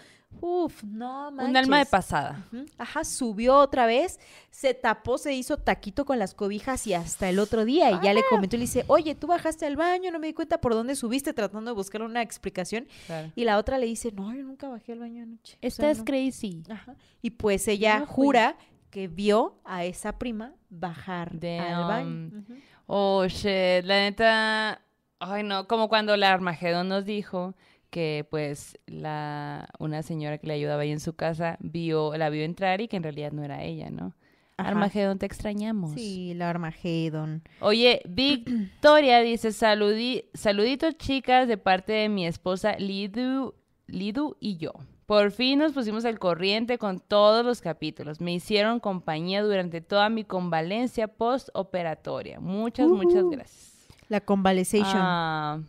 Uf, no manches. Un alma de pasada. Ajá, subió otra vez, se tapó, se hizo taquito con las cobijas y hasta el otro día. Y ya le comentó y le dice, oye, tú bajaste al baño, no me di cuenta por dónde subiste, tratando de buscar una explicación. Claro. Y la otra le dice, no, yo nunca bajé al baño anoche. O sea, Estás no". crazy. Ajá. Y pues ella No jura que vio a esa prima bajar al Damn. baño. Ujú. Oh, shit. La neta. Ay, no. Como cuando la Armagedón nos dijo que, pues, la una señora que le ayudaba ahí en su casa vio, la vio entrar y que en realidad no era ella, ¿no? Ajá. Armagedón, te extrañamos. Sí, la Armagedón. Oye, Victoria dice, Saludi saluditos chicas de parte de mi esposa Lidu, Lidu y yo. Por fin nos pusimos al corriente con todos los capítulos. Me hicieron compañía durante toda mi convalencia postoperatoria. Muchas, muchas gracias. La convalesation. Ah,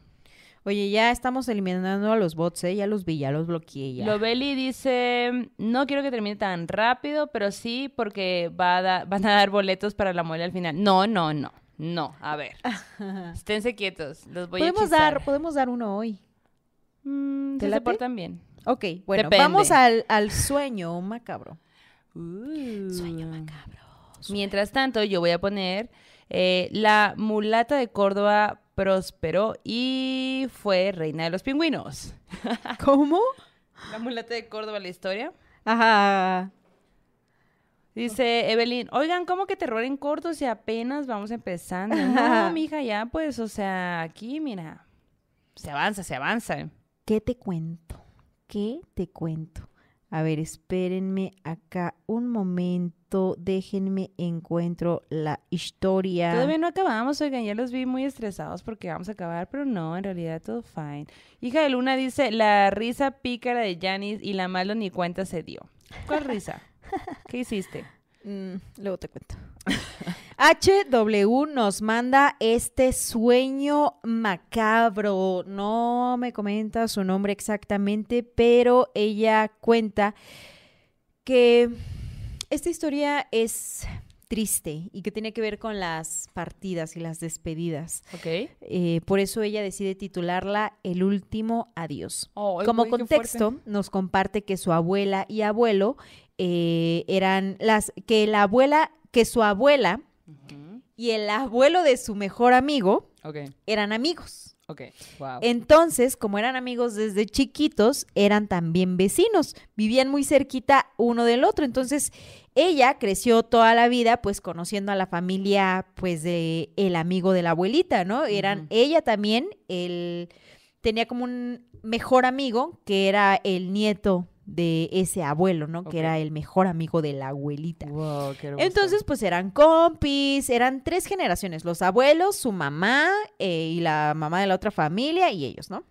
Oye, ya estamos eliminando a los bots, ¿eh? Ya los vi, ya los bloqueé ya. Loveli dice, no quiero que termine tan rápido, pero sí porque va a da- van a dar boletos para la muela al final. No, no, no, no. A ver, esténse quietos, los voy a podemos hechizar. dar, podemos dar uno hoy. Mm, ¿Te se portan bien. Ok, bueno, Depende. vamos al, al sueño macabro. Sueño macabro. Mientras tanto, yo voy a poner eh, la mulata de Córdoba prosperó y fue reina de los pingüinos. ¿Cómo? La mulata de Córdoba, la historia. Ajá. Dice Evelyn, oigan, ¿cómo que terror en corto si apenas vamos empezando? No, mija, ya pues, o sea, aquí, mira, se avanza, se avanza. ¿Qué te cuento? ¿Qué te cuento? A ver, espérenme acá un momento. Déjenme encuentro la historia. Todavía no acabamos, oigan, ya los vi muy estresados porque vamos a acabar, pero no, en realidad todo fine. Hija de Luna dice, la risa pícara de Janis y la malo ni cuenta se dio. ¿Cuál risa? ¿Qué hiciste? Mm, luego te cuento. HW nos manda este sueño macabro. No me comenta su nombre exactamente, pero ella cuenta que esta historia es triste y que tiene que ver con las partidas y las despedidas. ¿Ok? Eh, por eso ella decide titularla El último adiós. Ay, Como contexto, nos comparte que su abuela y abuelo eh, eran las que la abuela, que su abuela y el abuelo de su mejor amigo eran amigos. Ok, wow. Entonces, como eran amigos desde chiquitos, eran también vecinos, vivían muy cerquita uno del otro. Entonces, ella creció toda la vida pues conociendo a la familia pues de el amigo de la abuelita, ¿no? Eran ella también, el tenía como un mejor amigo que era el nieto de ese abuelo, ¿no? Que era el mejor amigo de la abuelita. Wow. Entonces, pues eran compis, eran tres generaciones, los abuelos, su mamá eh, y la mamá de la otra familia y ellos, ¿no?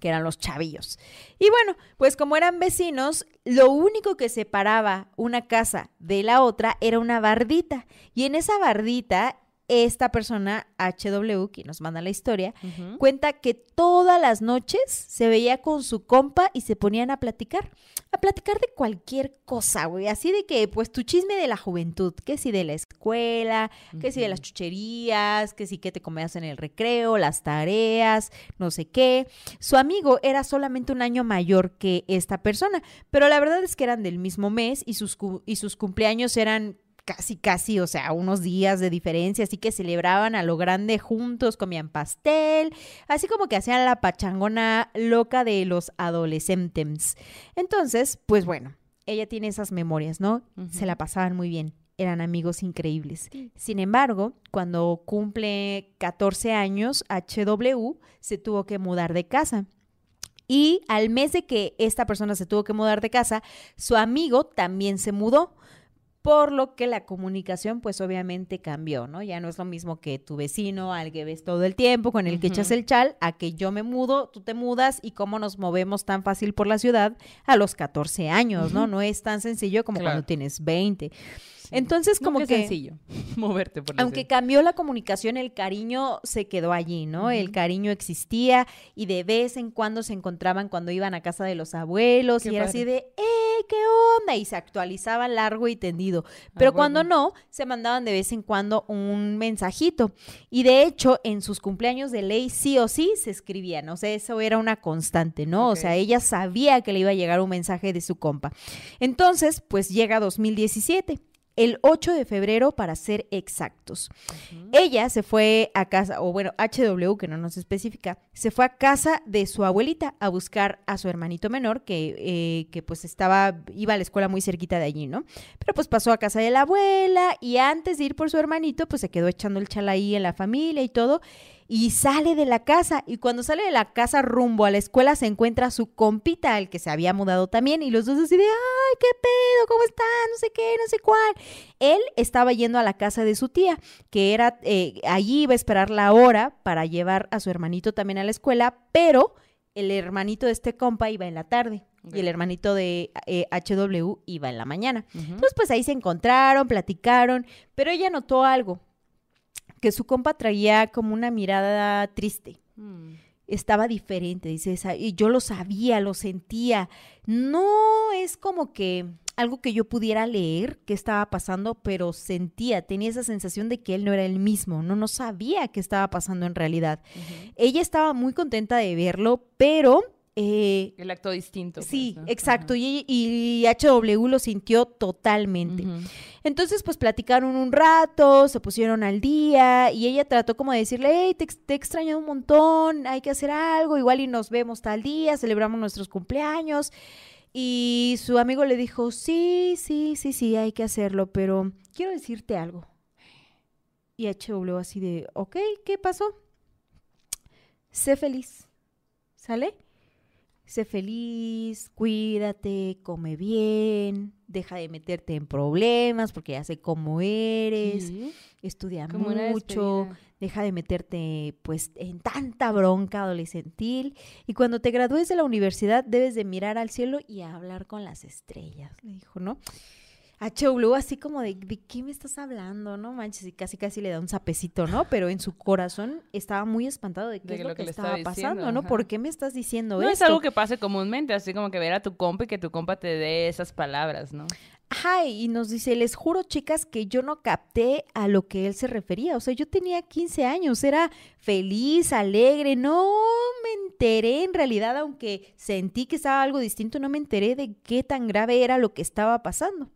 Que eran los chavillos. Y bueno, pues como eran vecinos, lo único que separaba una casa de la otra era una bardita. Y en esa bardita, esta persona, HW, que nos manda la historia, cuenta que todas las noches se veía con su compa y se ponían a platicar. A platicar de cualquier cosa, güey. Así de que, pues, tu chisme de la juventud. Que si de la escuela, que si de las chucherías, que si que te comías en el recreo, las tareas, no sé qué. Su amigo era solamente un año mayor que esta persona, pero la verdad es que eran del mismo mes y sus, cu- y sus cumpleaños eran casi, casi, o sea, unos días de diferencia, así que celebraban a lo grande juntos, comían pastel, así como que hacían la pachangona loca de los adolescentes. Entonces, pues bueno, ella tiene esas memorias, ¿no? Se la pasaban muy bien, eran amigos increíbles. Sin embargo, cuando cumple 14 años, HW se tuvo que mudar de casa. Y al mes de que esta persona se tuvo que mudar de casa, su amigo también se mudó. Por lo que la comunicación, pues obviamente cambió, ¿no? Ya no es lo mismo que tu vecino, al que ves todo el tiempo, con el que echas el chal, a que yo me mudo, tú te mudas y cómo nos movemos tan fácil por la ciudad a los 14 años, ¿no? No es tan sencillo como Claro. cuando tienes 20. Entonces, como que... sencillo moverte por la Aunque ciudad. cambió la comunicación, el cariño se quedó allí, ¿no? El cariño existía y de vez en cuando se encontraban cuando iban a casa de los abuelos Qué y era así de, ¡eh, qué onda! Y se actualizaban largo y tendido. Pero huevo. cuando no, se mandaban de vez en cuando un mensajito. Y de hecho, en sus cumpleaños de ley sí o sí se escribían. O sea, eso era una constante, ¿no? O sea, ella sabía que le iba a llegar un mensaje de su compa. Entonces, pues llega 2017 el 8 de febrero para ser exactos. Ella se fue a casa, o bueno, HW, que no nos especifica, se fue a casa de su abuelita a buscar a su hermanito menor, que, eh, que pues estaba, iba a la escuela muy cerquita de allí, ¿no? Pero pues pasó a casa de la abuela y antes de ir por su hermanito, pues se quedó echando el chal ahí en la familia y todo. Y sale de la casa. Y cuando sale de la casa rumbo a la escuela, se encuentra su compita, al que se había mudado también. Y los dos así de, ay, qué pedo, ¿cómo están? No sé qué, no sé cuál. Él estaba yendo a la casa de su tía, que era, eh, allí iba a esperar la hora para llevar a su hermanito también a la escuela, pero el hermanito de este compa iba en la tarde. Y el hermanito de eh, HW iba en la mañana. Entonces, pues ahí se encontraron, platicaron, pero ella notó algo, que su compa traía como una mirada triste. Mm. Estaba diferente, dice esa, y yo lo sabía, lo sentía. No es como que algo que yo pudiera leer qué estaba pasando, pero sentía, tenía esa sensación de que él no era el mismo, no, no sabía qué estaba pasando en realidad. Ella estaba muy contenta de verlo, pero eh, El acto distinto. pues, Sí, ¿no? exacto. Y, y HW lo sintió totalmente. Entonces, pues platicaron un rato, se pusieron al día y ella trató como de decirle, hey, te, te he extrañado un montón, hay que hacer algo, igual y nos vemos tal día, celebramos nuestros cumpleaños. Y su amigo le dijo, sí, sí, sí, sí, hay que hacerlo, pero quiero decirte algo. Y HW así de, ok, ¿qué pasó? Sé feliz, ¿sale? Sé feliz, cuídate, come bien, deja de meterte en problemas porque ya sé cómo eres, estudia como mucho. Deja de meterte pues en tanta bronca adolescentil y cuando te gradúes de la universidad debes de mirar al cielo y hablar con las estrellas, le dijo, ¿no? HW así como de, ¿de qué me estás hablando? No manches, y casi casi le da un sapecito, ¿no? Pero en su corazón estaba muy espantado de qué De es lo, lo que, que le estaba diciendo, pasando, ¿no? ajá. ¿Por qué me estás diciendo No esto? es algo que pase comúnmente, así como que ver a tu compa y que tu compa te dé esas palabras, ¿no? Ajá, y nos dice, les juro, chicas, que yo no capté a lo que él se refería. O sea, yo tenía 15 años, era feliz, alegre, no me enteré en realidad, aunque sentí que estaba algo distinto, no me enteré de qué tan grave era lo que estaba pasando.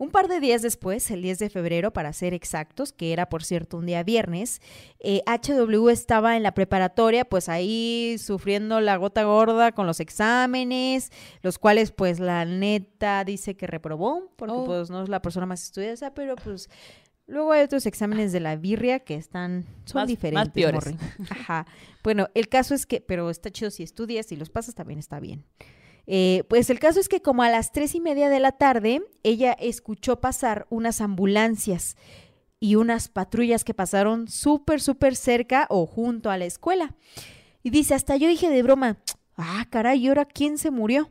Un par de días después, el 10 de febrero, para ser exactos, que era por cierto un día viernes, eh, HW estaba en la preparatoria, pues ahí sufriendo la gota gorda con los exámenes, los cuales pues la neta dice que reprobó, porque Oh. pues no es la persona más estudiosa, pero pues Luego hay otros exámenes de la birria que están, son Más- más diferentes. peores. Ajá. Bueno, el caso es que, pero está chido si estudias y los pasas, también está bien. Eh, pues el caso es que como a las tres y media de la tarde, ella escuchó pasar unas ambulancias y unas patrullas que pasaron súper, súper cerca o junto a la escuela. Y dice, hasta yo dije de broma, ah, caray, ¿y ahora quién se murió?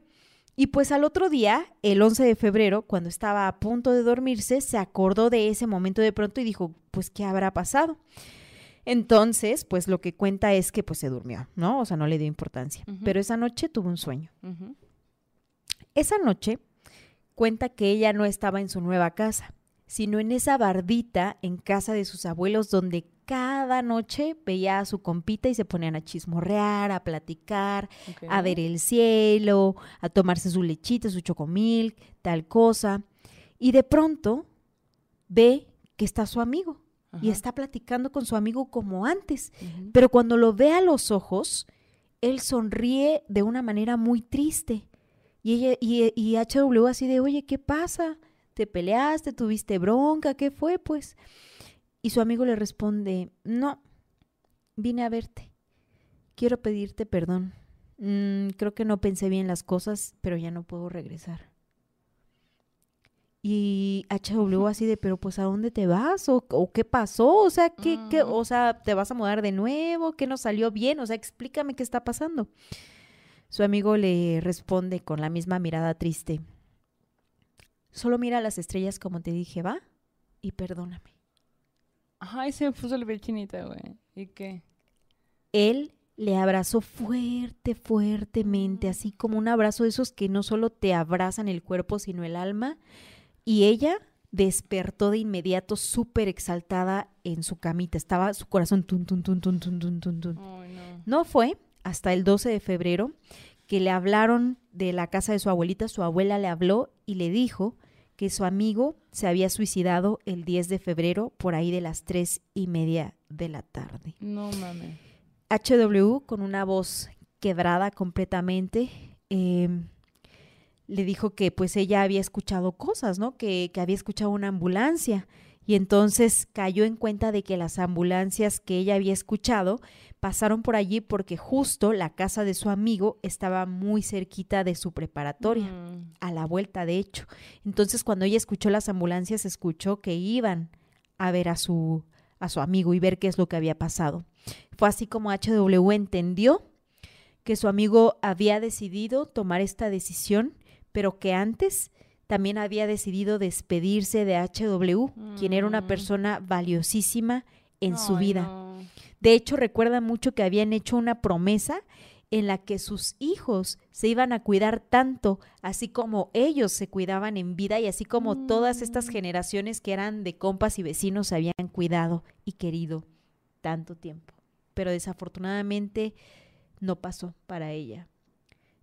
Y pues al otro día, el 11 de febrero, cuando estaba a punto de dormirse, se acordó de ese momento de pronto y dijo, pues, ¿qué habrá pasado? Entonces, pues lo que cuenta es que pues se durmió, ¿no? O sea, no le dio importancia. Pero esa noche tuvo un sueño. Esa noche cuenta que ella no estaba en su nueva casa, sino en esa bardita en casa de sus abuelos donde cada noche veía a su compita y se ponían a chismorrear, a platicar, a ver el cielo, a tomarse su lechita, su chocomilk, tal cosa. Y de pronto ve que está su amigo y está platicando con su amigo como antes. Pero cuando lo ve a los ojos, él sonríe de una manera muy triste. Y, ella, y, y HW así de, oye, ¿qué pasa? ¿Te peleaste? ¿Tuviste bronca? ¿Qué fue? Pues. Y su amigo le responde, no, vine a verte. Quiero pedirte perdón. Mm, creo que no pensé bien las cosas, pero ya no puedo regresar. Y HW así de, pero pues ¿a dónde te vas? ¿O, o qué pasó? O sea, ¿qué, qué- Mm. o sea, ¿te vas a mudar de nuevo? ¿Qué no salió bien? O sea, explícame qué está pasando. Su amigo le responde con la misma mirada triste. Solo mira las estrellas como te dije, ¿va? Y perdóname. Ay, se me puso la piel chinita, güey. ¿Y qué? Él le abrazó fuerte, fuertemente, así como un abrazo de esos que no solo te abrazan el cuerpo, sino el alma. Y ella despertó de inmediato súper exaltada en su camita. Estaba su corazón tun, tun, tun, tun, tun, tun, tun, tun. Ay, no. No fue hasta el 12 de febrero que le hablaron de la casa de su abuelita. Su abuela le habló y le dijo que su amigo se había suicidado el 10 de febrero por ahí de las tres y media de la tarde. No mames. HW, con una voz quebrada completamente, eh, le dijo que pues ella había escuchado cosas, ¿no? Que, que había escuchado una ambulancia. Y entonces cayó en cuenta de que las ambulancias que ella había escuchado pasaron por allí porque justo la casa de su amigo estaba muy cerquita de su preparatoria Mm. a la vuelta, de hecho. Entonces, cuando ella escuchó las ambulancias, escuchó que iban a ver a su, a su amigo y ver qué es lo que había pasado. Fue así como HW entendió que su amigo había decidido tomar esta decisión, pero que antes también había decidido despedirse de HW, quien era una Mm. persona valiosísima en su vida. no. De hecho, recuerda mucho que habían hecho una promesa en la que sus hijos se iban a cuidar tanto, así como ellos se cuidaban en vida y así como todas estas generaciones que eran de compas y vecinos se habían cuidado y querido tanto tiempo. Pero desafortunadamente no pasó para ella.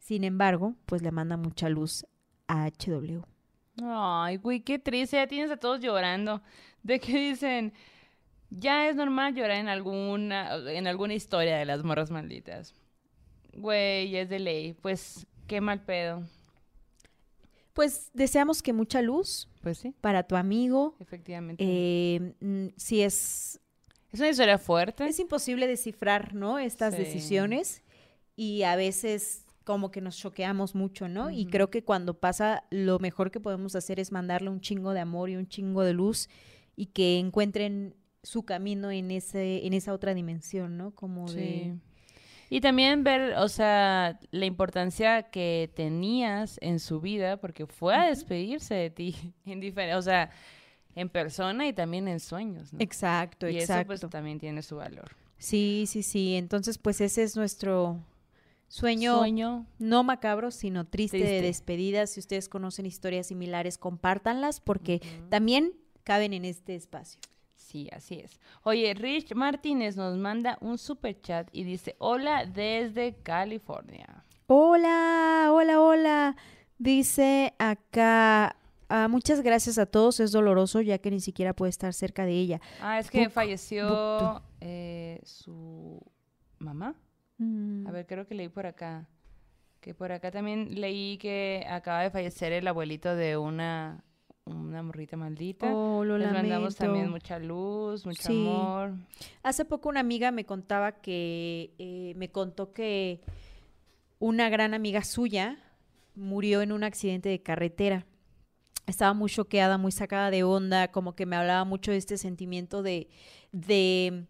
Sin embargo, pues le manda mucha luz a HW. Ay, güey, qué triste. Ya tienes a todos llorando. De que dicen, ya es normal llorar en alguna, en alguna historia de las morras malditas. Güey, es de ley. Pues, qué mal pedo. Pues deseamos que mucha luz Pues sí, para tu amigo. efectivamente. Eh, mm, si es es una historia fuerte. Es imposible descifrar, ¿no? Estas Sí. decisiones y a veces como que nos choqueamos mucho, ¿no? Y creo que cuando pasa, lo mejor que podemos hacer es mandarle un chingo de amor y un chingo de luz y que encuentren su camino en ese en esa otra dimensión, ¿no? Como Sí. de Y también ver, o sea, la importancia que tenías en su vida, porque fue a despedirse de ti, en o sea, en persona y también en sueños, ¿no? Exacto, y eso exacto. pues también tiene su valor. Sí, sí, sí. Entonces, pues ese es nuestro sueño, Sueño. no macabro, sino triste, de despedida. Si ustedes conocen historias similares, compártanlas porque también caben en este espacio. Sí, así es. Oye, Rich Martínez nos manda un super chat y dice, hola desde California. Hola, hola, hola. Dice acá, ah, muchas gracias a todos. Es doloroso ya que ni siquiera puede estar cerca de ella. Ah, es que Buk- falleció eh, su mamá. Mm, A ver, creo que leí por acá. Que por acá también leí que acaba de fallecer el abuelito de una una morrita maldita. Oh, lo Les mandamos también mucha luz, mucho Sí. amor. Hace poco una amiga me contaba que, eh, me contó que una gran amiga suya murió en un accidente de carretera. Estaba muy choqueada, muy sacada de onda, como que me hablaba mucho de este sentimiento de, de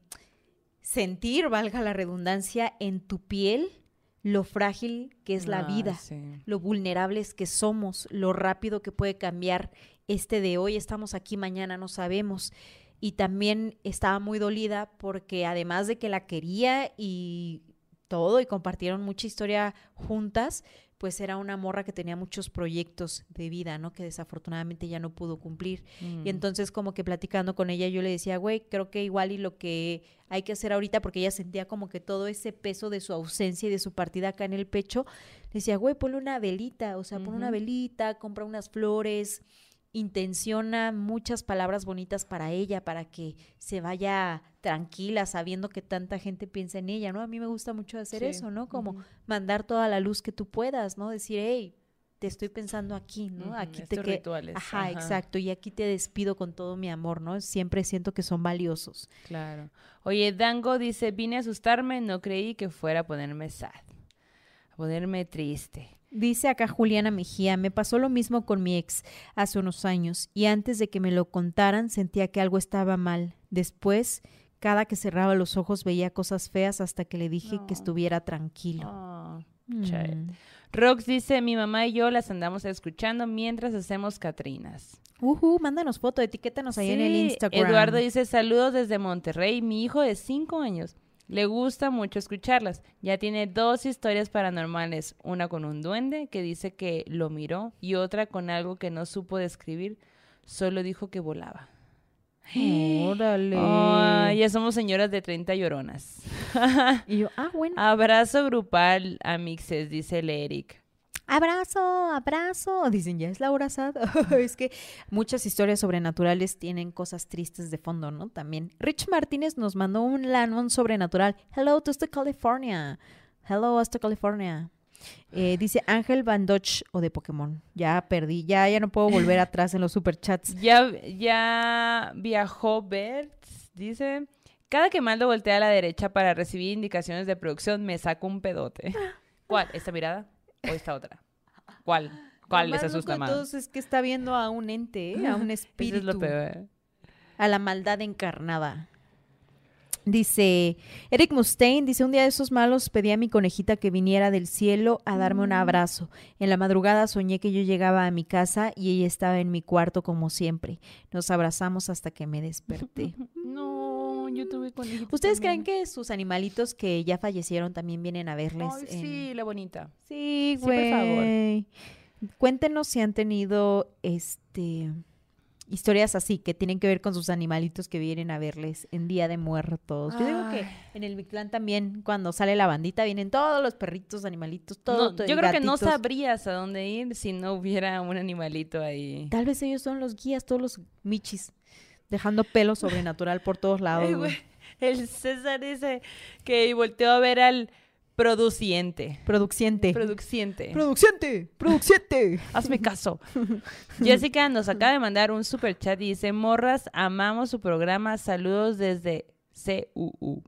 sentir, valga la redundancia, en tu piel lo frágil que es la vida sí. lo vulnerables que somos, lo rápido que puede cambiar este de hoy, estamos aquí, mañana no sabemos. Y también estaba muy dolida porque además de que la quería y todo, y compartieron mucha historia juntas, pues era una morra que tenía muchos proyectos de vida, ¿no? Que desafortunadamente ya no pudo cumplir. Y Mm. entonces como que platicando con ella yo le decía, güey, creo que igual y lo que hay que hacer ahorita, porque ella sentía como que todo ese peso de su ausencia y de su partida acá en el pecho, le decía, güey, ponle una velita, o sea, pon una velita, compra unas flores, intenciona muchas palabras bonitas para ella, para que se vaya tranquila, sabiendo que tanta gente piensa en ella, ¿no? A mí me gusta mucho hacer Sí, eso, ¿no? Como mandar toda la luz que tú puedas, ¿no? Decir, hey, te estoy pensando aquí, ¿no? Aquí te estos rituales, Ajá, ajá. exacto. Y aquí te despido con todo mi amor, ¿no? Siempre siento que son valiosos. Claro. Oye, Dango dice, vine a asustarme, no creí que fuera a ponerme sad, a ponerme triste. Dice acá Juliana Mejía, me pasó lo mismo con mi ex hace unos años y antes de que me lo contaran sentía que algo estaba mal. Después, cada que cerraba los ojos veía cosas feas hasta que le dije No. que estuviera tranquilo. Oh, chay. Mm. Rox dice, mi mamá y yo las andamos escuchando mientras hacemos Catrinas. Ujú, mándanos foto, etiquétanos ahí en el Instagram. Eduardo dice, saludos desde Monterrey, mi hijo de cinco años. Le gusta mucho escucharlas. Ya tiene dos historias paranormales, una con un duende que dice que lo miró y otra con algo que no supo describir, solo dijo que volaba. Órale. Ya somos señoras de 30 lloronas. Y yo, ah, bueno. Abrazo grupal, amixes, dice el Eric. Abrazo, abrazo. Dicen, ya es la hora sad. es que muchas historias sobrenaturales tienen cosas tristes de fondo, ¿no? También. Rich Martínez nos mandó un lanón sobrenatural. Hello to hasta California. Hello hasta California. Eh, dice Ángel Bandoch o de Pokémon. Ya perdí, ya, ya no puedo volver atrás en los superchats. Ya, ya viajó Bert, dice. Cada que Maldo voltea a la derecha para recibir indicaciones de producción, me saca un pedote. ¿Cuál? ¿Esta mirada o esta otra? ¿Cuál? ¿Cuál les asusta más? todos es que está viendo a un ente, ¿eh? a un Eso espíritu. es lo peor. a la maldad encarnada. Dice Eric Mustaine, dice, un día de esos malos pedí a mi conejita que viniera del cielo a darme un abrazo. En la madrugada soñé que yo llegaba a mi casa y ella estaba en mi cuarto como siempre. Nos abrazamos hasta que me desperté. No, yo tuve conejitos ¿Ustedes creen que sus animalitos que ya fallecieron también vienen a verles? Ay, en- sí, la bonita. Sí, Sí, por favor. güey. Cuéntenos si han tenido este historias así que tienen que ver con sus animalitos que vienen a verles en Día de Muertos. Yo digo que en el Mictlán también cuando sale la bandita vienen todos los perritos, animalitos, todo. No, todo, yo creo que no sabrías a dónde ir si no hubiera un animalito ahí. Tal vez ellos son los guías, todos los michis, dejando pelo sobrenatural por todos lados. Ay, güey. güey, El César dice que volteó a ver al produciente. Produciente. Produciente. Produciente, produciente. Hazme caso. Jessica nos acaba de mandar un super chat y dice, morras, amamos su programa. Saludos desde CUU.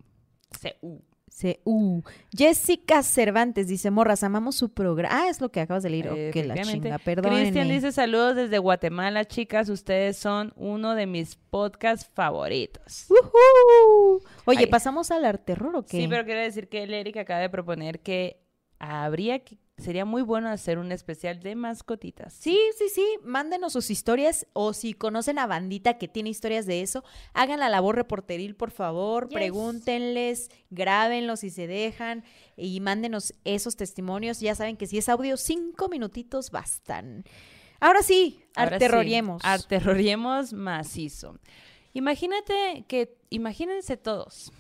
CU. C U. Jessica Cervantes dice, morras, amamos su programa. Ah, es lo que acabas de leer. Eh, Ok, la efectivamente. chinga, perdónenme. Cristian dice, saludos desde Guatemala, chicas. Ustedes son uno de mis podcasts favoritos. ¡Woohoo! Oye, Ay. ¿pasamos al arte terror o qué? Sí, pero quiero decir que el Eric acaba de proponer que habría que, sería muy bueno hacer un especial de mascotitas. Sí, sí, sí. Mándenos sus historias o si conocen a bandita que tiene historias de eso, hagan la labor reporteril, por favor. Yes. Pregúntenles, grábenlos si se dejan y mándenos esos testimonios. Ya saben que si es audio, cinco minutitos bastan. Ahora sí, Ahora sí, arterroriemos. arterroriemos macizo. Imagínate que, imagínense todos,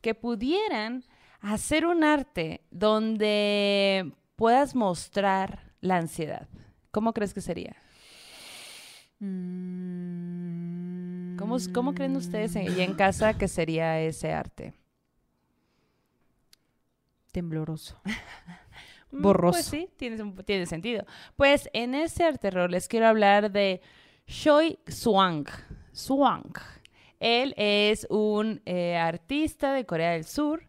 que pudieran hacer un arte donde puedas mostrar la ansiedad. ¿Cómo crees que sería? Mm. ¿Cómo, cómo creen ustedes allá en casa que sería ese arte? Tembloroso. Mm, Borroso. Pues sí, tiene, sentido. Pues en este arte rol les quiero hablar de Choi Swang. Swang. Él es un eh, artista de Corea del Sur.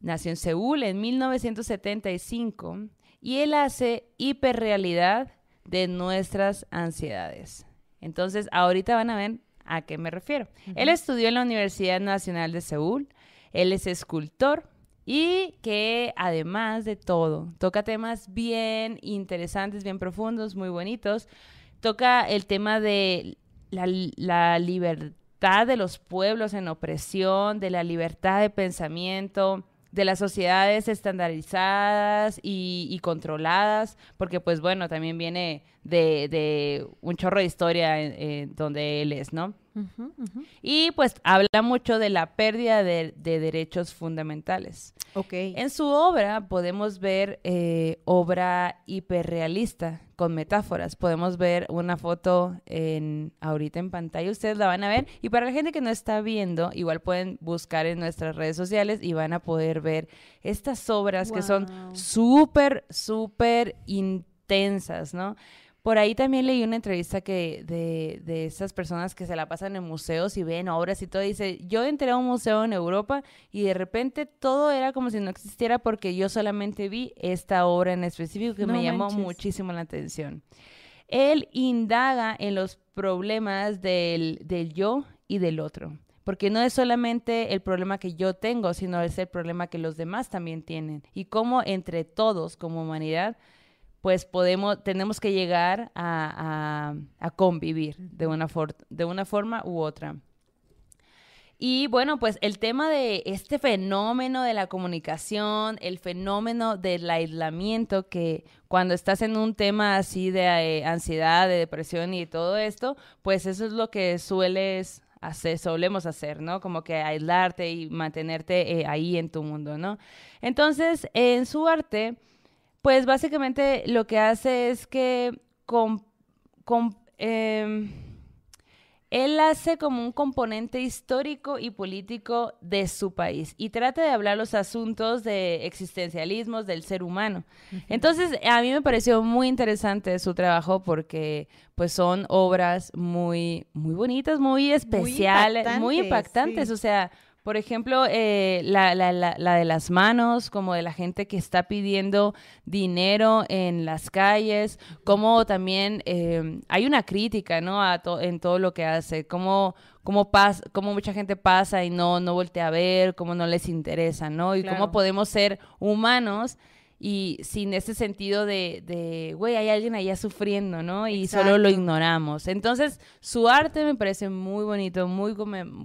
Nació en Seúl en 1975 y él hace hiperrealidad de nuestras ansiedades. Entonces, ahorita van a ver a qué me refiero. Él estudió en la Universidad Nacional de Seúl. Él es escultor y que además de todo toca temas bien interesantes, bien profundos, muy bonitos. Toca el tema de la, la libertad de los pueblos en opresión, de la libertad de pensamiento, de las sociedades estandarizadas y, y controladas, porque pues bueno, también viene de, de un chorro de historia en- en donde él es, ¿no? Y pues habla mucho de la pérdida de, de derechos fundamentales. Ok. En su obra podemos ver eh, obra hiperrealista con metáforas. Podemos ver una foto en, ahorita en pantalla, ustedes la van a ver. Y para la gente que no está viendo, igual pueden buscar en nuestras redes sociales y van a poder ver estas obras que son súper, súper intensas, ¿no? Por ahí también leí una entrevista que de, de esas personas que se la pasan en museos y ven obras y todo. Dice, yo entré a un museo en Europa y de repente todo era como si no existiera porque yo solamente vi esta obra en específico que No me llamó muchísimo la atención. Él indaga en los problemas del, del yo y del otro. Porque no es solamente el problema que yo tengo, sino es el problema que los demás también tienen. Y cómo entre todos, como humanidad, pues podemos, tenemos que llegar a, a- a convivir de una, for- de una forma u otra. Y bueno, pues el tema de este fenómeno de la comunicación, el fenómeno del aislamiento, que cuando estás en un tema así de eh, ansiedad, de depresión y todo esto, pues eso es lo que sueles hacer, solemos hacer, ¿no? Como que aislarte y mantenerte eh, ahí en tu mundo, ¿no? Entonces, en su arte, pues básicamente lo que hace es que em, él hace como un componente histórico y político de su país y trata de hablar los asuntos de existencialismos del ser humano. Entonces, a mí me pareció muy interesante su trabajo porque pues son obras muy muy bonitas, muy especiales, muy impactantes, impactantes, sí. o sea, por ejemplo, eh, la, la, la, la de las manos, como de la gente que está pidiendo dinero en las calles, como también eh, hay una crítica, ¿no? A to- en todo lo que hace, como cómo, pas cómo mucha gente pasa y no, no voltea a ver, cómo no les interesa, ¿no? Y Claro. cómo podemos ser humanos y sin ese sentido de, de, güey, hay alguien allá sufriendo, ¿no? Y solo lo ignoramos. Entonces, su arte me parece muy bonito, muy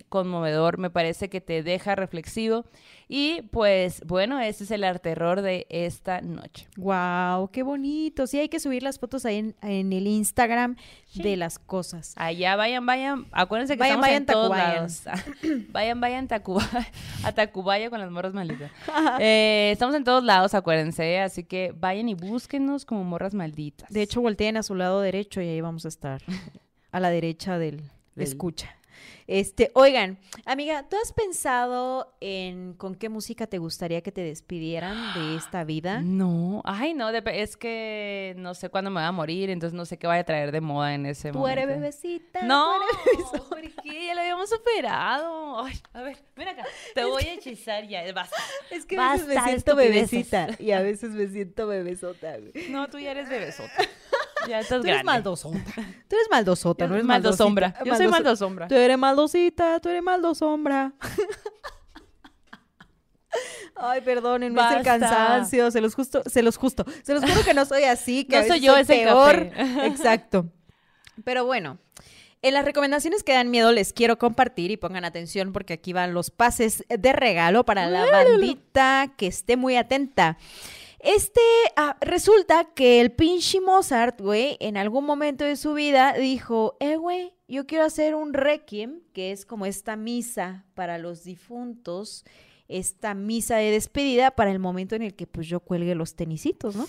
conmovedor, me parece que te deja reflexivo. Y pues, bueno, ese es el arte terror de esta noche. Wow, qué bonito. Sí, hay que subir las fotos ahí en, en el Instagram de las cosas. Allá vayan, vayan, acuérdense que Vayan, estamos vayan, en todos lados. vayan, vayan Tacuba- a Tacubaya con las morras malditas. Eh, estamos en todos lados, acuérdense, así que vayan y búsquenos como morras malditas. De hecho, volteen a su lado derecho y ahí vamos a estar. A la derecha del, Del- escucha. Este, oigan, amiga, ¿tú has pensado en con qué música te gustaría que te despidieran de esta vida? No, ay, no, es que no sé cuándo me va a morir, entonces no sé qué vaya a traer de moda en ese Tú momento. eres bebecita. No, tú eres. ¿por qué? Ya lo habíamos superado. Ay, a ver, ven acá. Te voy a hechizar ya, basta. Es que a veces me Basta siento bebecita y a veces me siento bebesota. güey. No, tú ya eres bebesota. Ya estás Tú eres grande. maldosota. Tú eres maldosota, no eres maldosombra. maldosita. Yo soy Maldoso- maldosombra. Tú eres maldosita, tú eres maldosombra. Ay, perdónenme, es el cansancio, se los justo, se los justo, se los juro que no soy así, que No soy yo, es peor. café. Exacto. Pero bueno, en las recomendaciones que dan miedo les quiero compartir y pongan atención porque aquí van los pases de regalo para la bandita que esté muy atenta. Este, ah, resulta que el pinche Mozart, güey, en algún momento de su vida dijo, eh, güey, yo quiero hacer un requiem, que es como esta misa para los difuntos, esta misa de despedida para el momento en el que pues yo cuelgue los tenisitos, ¿no?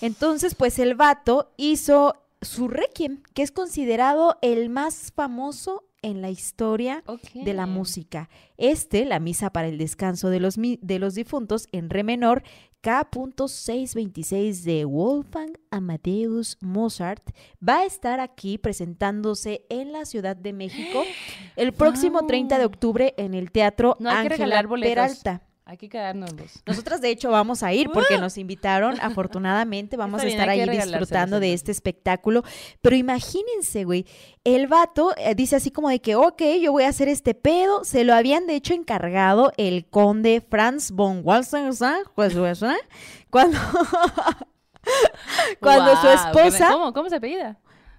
Entonces, pues el vato hizo su requiem, que es considerado el más famoso en la historia de la música. Este, la misa para el descanso de los, de los difuntos en re menor, K.626 de Wolfgang Amadeus Mozart va a estar aquí presentándose en la Ciudad de México el próximo 30 de octubre en el Teatro No hay que Ángela regalar boletos. Peralta. Hay que quedárnoslos. Nosotras de hecho vamos a ir porque nos invitaron, afortunadamente vamos Está a estar ahí disfrutando de este espectáculo, pero imagínense, güey, el vato eh, dice así como de que, ok, yo voy a hacer este pedo, se lo habían de hecho encargado el conde Franz von Walsenstein, pues, ¿eh? cuando, cuando su me- esposa, ¿Cómo? ¿Cómo se apellida?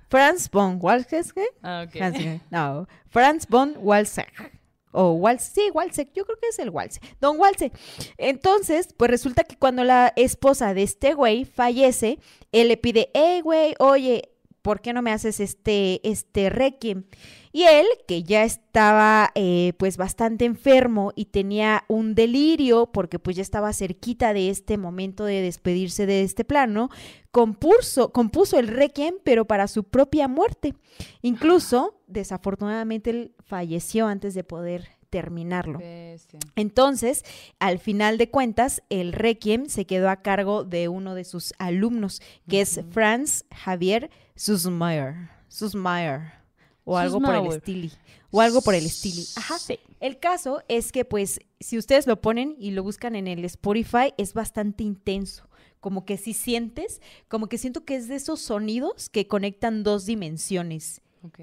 Franz von Walsenstein, Ah, ok. Así, no, Franz von Walsek. O Wals, sí, Walsek, yo creo que es el Walsek. Don Walsek. Entonces, pues resulta que cuando la esposa de este güey fallece, él le pide, hey, güey, oye, ¿por qué no me haces este, este requiem? Y él, que ya estaba eh, pues bastante enfermo y tenía un delirio, porque pues ya estaba cerquita de este momento de despedirse de este plano, compuso, compuso el requiem, pero para su propia muerte. Incluso, desafortunadamente, él falleció antes de poder terminarlo. Entonces, al final de cuentas, el requiem se quedó a cargo de uno de sus alumnos, que es Franz Javier Susmayer. Susmayer. O algo por el estilo. O algo por el estilo. Ajá. Sí. El caso es que, pues, si ustedes lo ponen y lo buscan en el Spotify, es bastante intenso. Como que si sientes, como que siento que es de esos sonidos que conectan dos dimensiones Ok.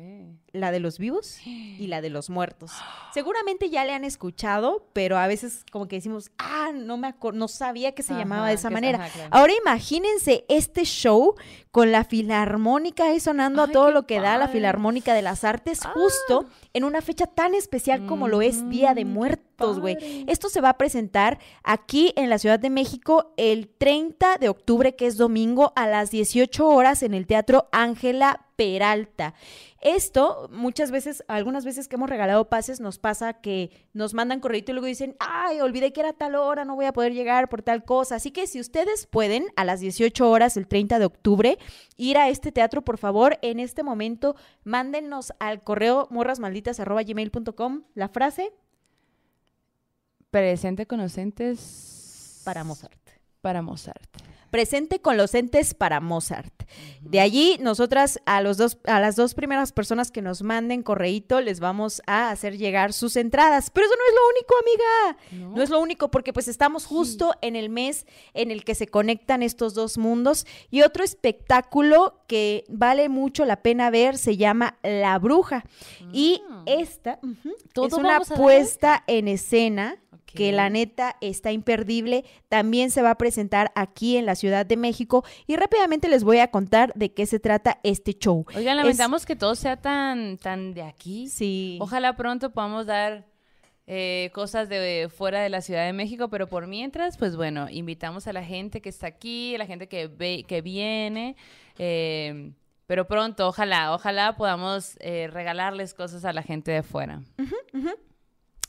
la de los vivos y la de los muertos. Seguramente ya le han escuchado, pero a veces como que decimos, ah, no me no sabía que se Ajá, llamaba de esa manera. ajá, claro. Ahora imagínense este show con la filarmónica ahí sonando a todo lo que da la. Filarmónica de las Artes justo en una fecha tan especial como lo es Día de Mm, qué Muertos, güey. padre. Esto se va a presentar aquí en la Ciudad de México el 30 de octubre, que es domingo, a las 18 horas en el Teatro Ángela Peralta. Esto, muchas veces, algunas veces que hemos regalado pases, nos pasa que nos mandan correo y luego dicen, ay, olvidé que era tal hora, no voy a poder llegar por tal cosa. Así que si ustedes pueden, a las 18 horas, el 30 de octubre, ir a este teatro, por favor, en este momento, mándenos al correo morrasmalditas.gmail.com la frase Presente con los entes para Mozart. Para Mozart. presente con los entes para Mozart. De allí, nosotras a los dos, a las dos primeras personas que nos manden correíto, les vamos a hacer llegar sus entradas. Pero eso no es lo único, amiga. ¿No? No es lo único, porque pues estamos justo en el mes en el que se conectan estos dos mundos. Y otro espectáculo que vale mucho la pena ver se llama La Bruja. Y esta ujú, ¿Todo es una puesta en escena que la neta está imperdible. También se va a presentar aquí en la Ciudad de México. Y rápidamente les voy a contar de qué se trata este show. Oigan, Es- lamentamos que todo sea tan, tan de aquí. Sí. Ojalá pronto podamos dar eh, cosas de fuera de la Ciudad de México, pero por mientras, pues bueno, invitamos a la gente que está aquí, a la gente que ve, que viene. eh, pero pronto, ojalá, ojalá podamos eh, regalarles cosas a la gente de fuera.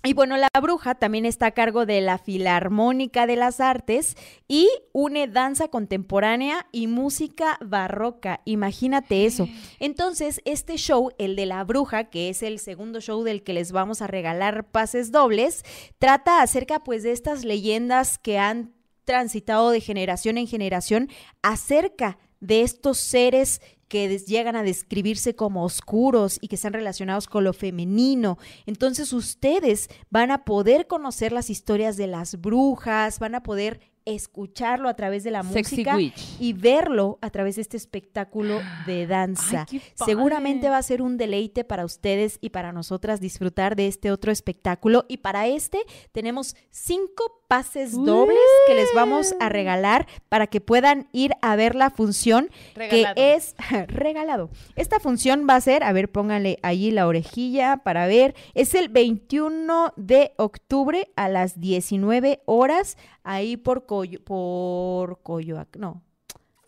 Y bueno, la bruja también está a cargo de la Filarmónica de las Artes y une danza contemporánea y música barroca. Imagínate eso. Entonces, este show, el de la bruja, que es el segundo show del que les vamos a regalar pases dobles, trata acerca pues de estas leyendas que han transitado de generación en generación acerca de estos seres que llegan a describirse como oscuros y que están relacionados con lo femenino. Entonces ustedes van a poder conocer las historias de las brujas, van a poder escucharlo a través de la Sexy música Witch. y verlo a través de este espectáculo de danza. Ay, Seguramente va a ser un deleite para ustedes y para nosotras disfrutar de este otro espectáculo. Y para este tenemos cinco pases dobles que les vamos a regalar para que puedan ir a ver la función Regalado. que es regalado. Esta función va a ser, a ver, pónganle ahí la orejilla para ver, es el 21 de octubre a las 19 horas, ahí por Coyo, por Coyoacán, no,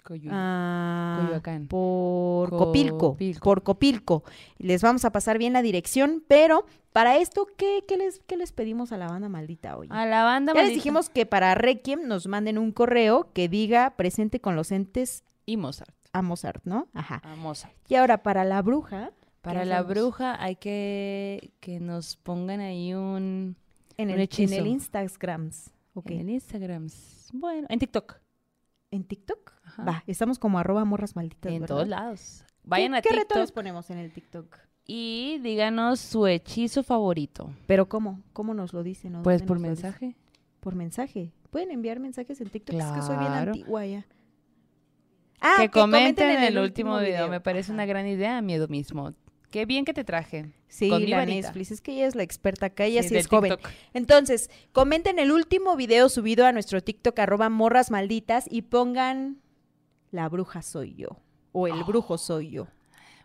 Coyu- Ah, Coyoacán. Por Copilco, Copilco. Por Copilco. Les vamos a pasar bien la dirección, pero para esto, ¿qué, qué les, qué les pedimos a la banda maldita hoy? A la banda ya les maldita. dijimos que para Requiem nos manden un correo que diga presente con los entes Y Mozart. a Mozart, ¿no? Ajá. A Mozart. Y ahora para la bruja. Para ¿qué la hacemos? bruja hay que que nos pongan ahí un... En un el, en hechizo. el Instagram. Ok. En el Instagram. Bueno, en TikTok. ¿En TikTok? Ajá. Va, estamos como arroba morras malditas, En ¿verdad? todos lados. Vayan ¿Qué, a ¿Qué reto les TikTok ponemos en el TikTok? y díganos su hechizo favorito. ¿Pero cómo? ¿Cómo nos lo dicen? Pues por mensaje. Por mensaje. Pueden enviar mensajes en TikTok. Es que soy bien Claro. antigua ya. Ah, que, comenten en el último video. Me parece Ajá. una gran idea, miedo mismo. Qué bien que te traje. Sí, con la. Netflix. Es que ella es la experta acá. Ella sí, es joven. TikTok. Entonces, comenten el último video subido a nuestro TikTok, arroba morras malditas, y pongan la bruja soy yo. O el brujo soy yo.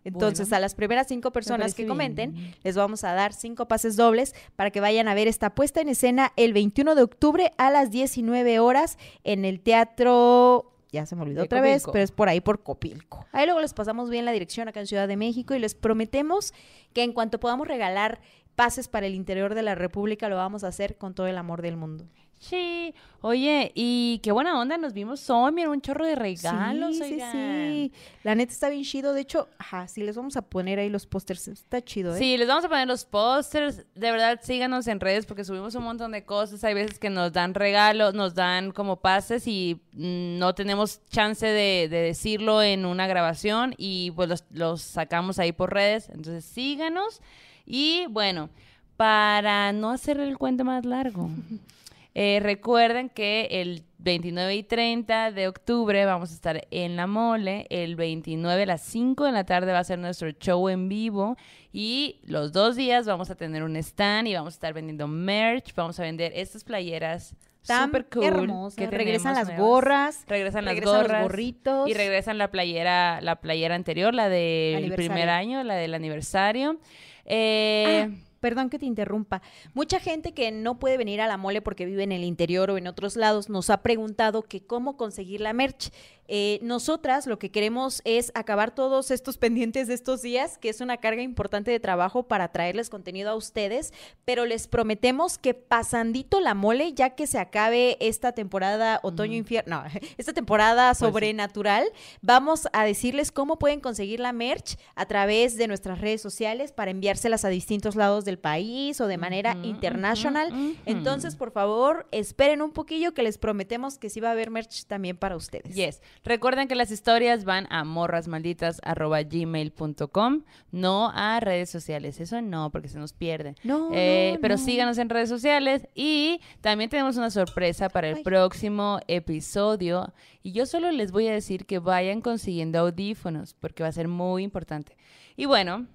Entonces, Bueno. a las primeras cinco personas que bien. comenten, les vamos a dar cinco pases dobles para que vayan a ver esta puesta en escena el 21 de octubre a las 19 horas en el Teatro. Ya se me olvidó De otra vez, pero es por ahí por Copilco. Ahí luego les pasamos bien la dirección acá en Ciudad de México y les prometemos que en cuanto podamos regalar pases para el interior de la República, lo vamos a hacer con todo el amor del mundo. Sí. Oye, y qué buena onda nos vimos hoy. Mira, un chorro de regalos. sí, sí, oigan. sí. La neta está bien chido. De hecho, ajá, sí les vamos a poner ahí los pósters. Está chido, ¿eh? Sí, les vamos a poner los pósters. De verdad, síganos en redes porque subimos un montón de cosas. Hay veces que nos dan regalos, nos dan como pases y mm, no tenemos chance de, de decirlo en una grabación y pues los, los sacamos ahí por redes. Entonces, síganos. Y bueno, para no hacer el cuento más largo, eh, recuerden que el 29 y 30 de octubre vamos a estar en La Mole. El 29 a las 5 de la tarde va a ser nuestro show en vivo. Y los dos días vamos a tener un stand y vamos a estar vendiendo merch. Vamos a vender estas playeras Tan super cool. que regresan las nuevas. gorras. Regresan las regresan los gorras. gorritos. Y regresan la playera, la playera anterior, la del primer año, la del aniversario. Eh, Ah, perdón que te interrumpa. Mucha gente que no puede venir a la mole porque vive en el interior o en otros lados nos ha preguntado que cómo conseguir la merch. Eh, nosotras lo que queremos es acabar todos estos pendientes de estos días, que es una carga importante de trabajo para traerles contenido a ustedes, pero les prometemos que pasandito la mole, ya que se acabe esta temporada otoño-infierno, no, esta temporada sobrenatural, vamos a decirles cómo pueden conseguir la merch a través de nuestras redes sociales para enviárselas a distintos lados del país o de manera internacional. Entonces, por favor, esperen un poquillo que les prometemos que sí va a haber merch también para ustedes. Yes. Recuerden que las historias van a morrasmalditas.gmail.com, no a redes sociales. Eso no, porque se nos pierde. No, Eh, no, pero no. síganos en redes sociales y también tenemos una sorpresa para el Ay. próximo episodio. Y yo solo les voy a decir que vayan consiguiendo audífonos porque va a ser muy importante. Y bueno,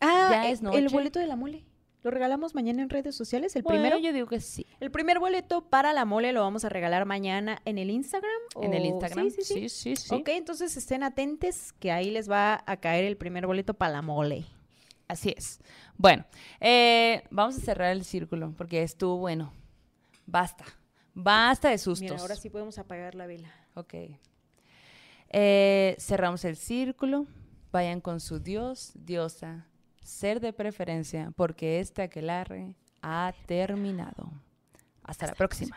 Ah, Ya eh, es el noche. boleto de la mole. Lo regalamos mañana en redes sociales, el bueno, primero. yo digo que sí. El primer boleto para la mole lo vamos a regalar mañana en el Instagram. En el Instagram. Sí, sí, sí. sí, sí. Ok, entonces estén atentos que ahí les va a caer el primer boleto para la mole. Así es. Bueno, eh, vamos a cerrar el círculo porque estuvo bueno. Basta. Basta de sustos. Mira, ahora sí podemos apagar la vela. Ok. Eh, cerramos el círculo. Vayan con su dios, diosa, ser de preferencia, porque este aquelarre ha terminado. Hasta, la próxima.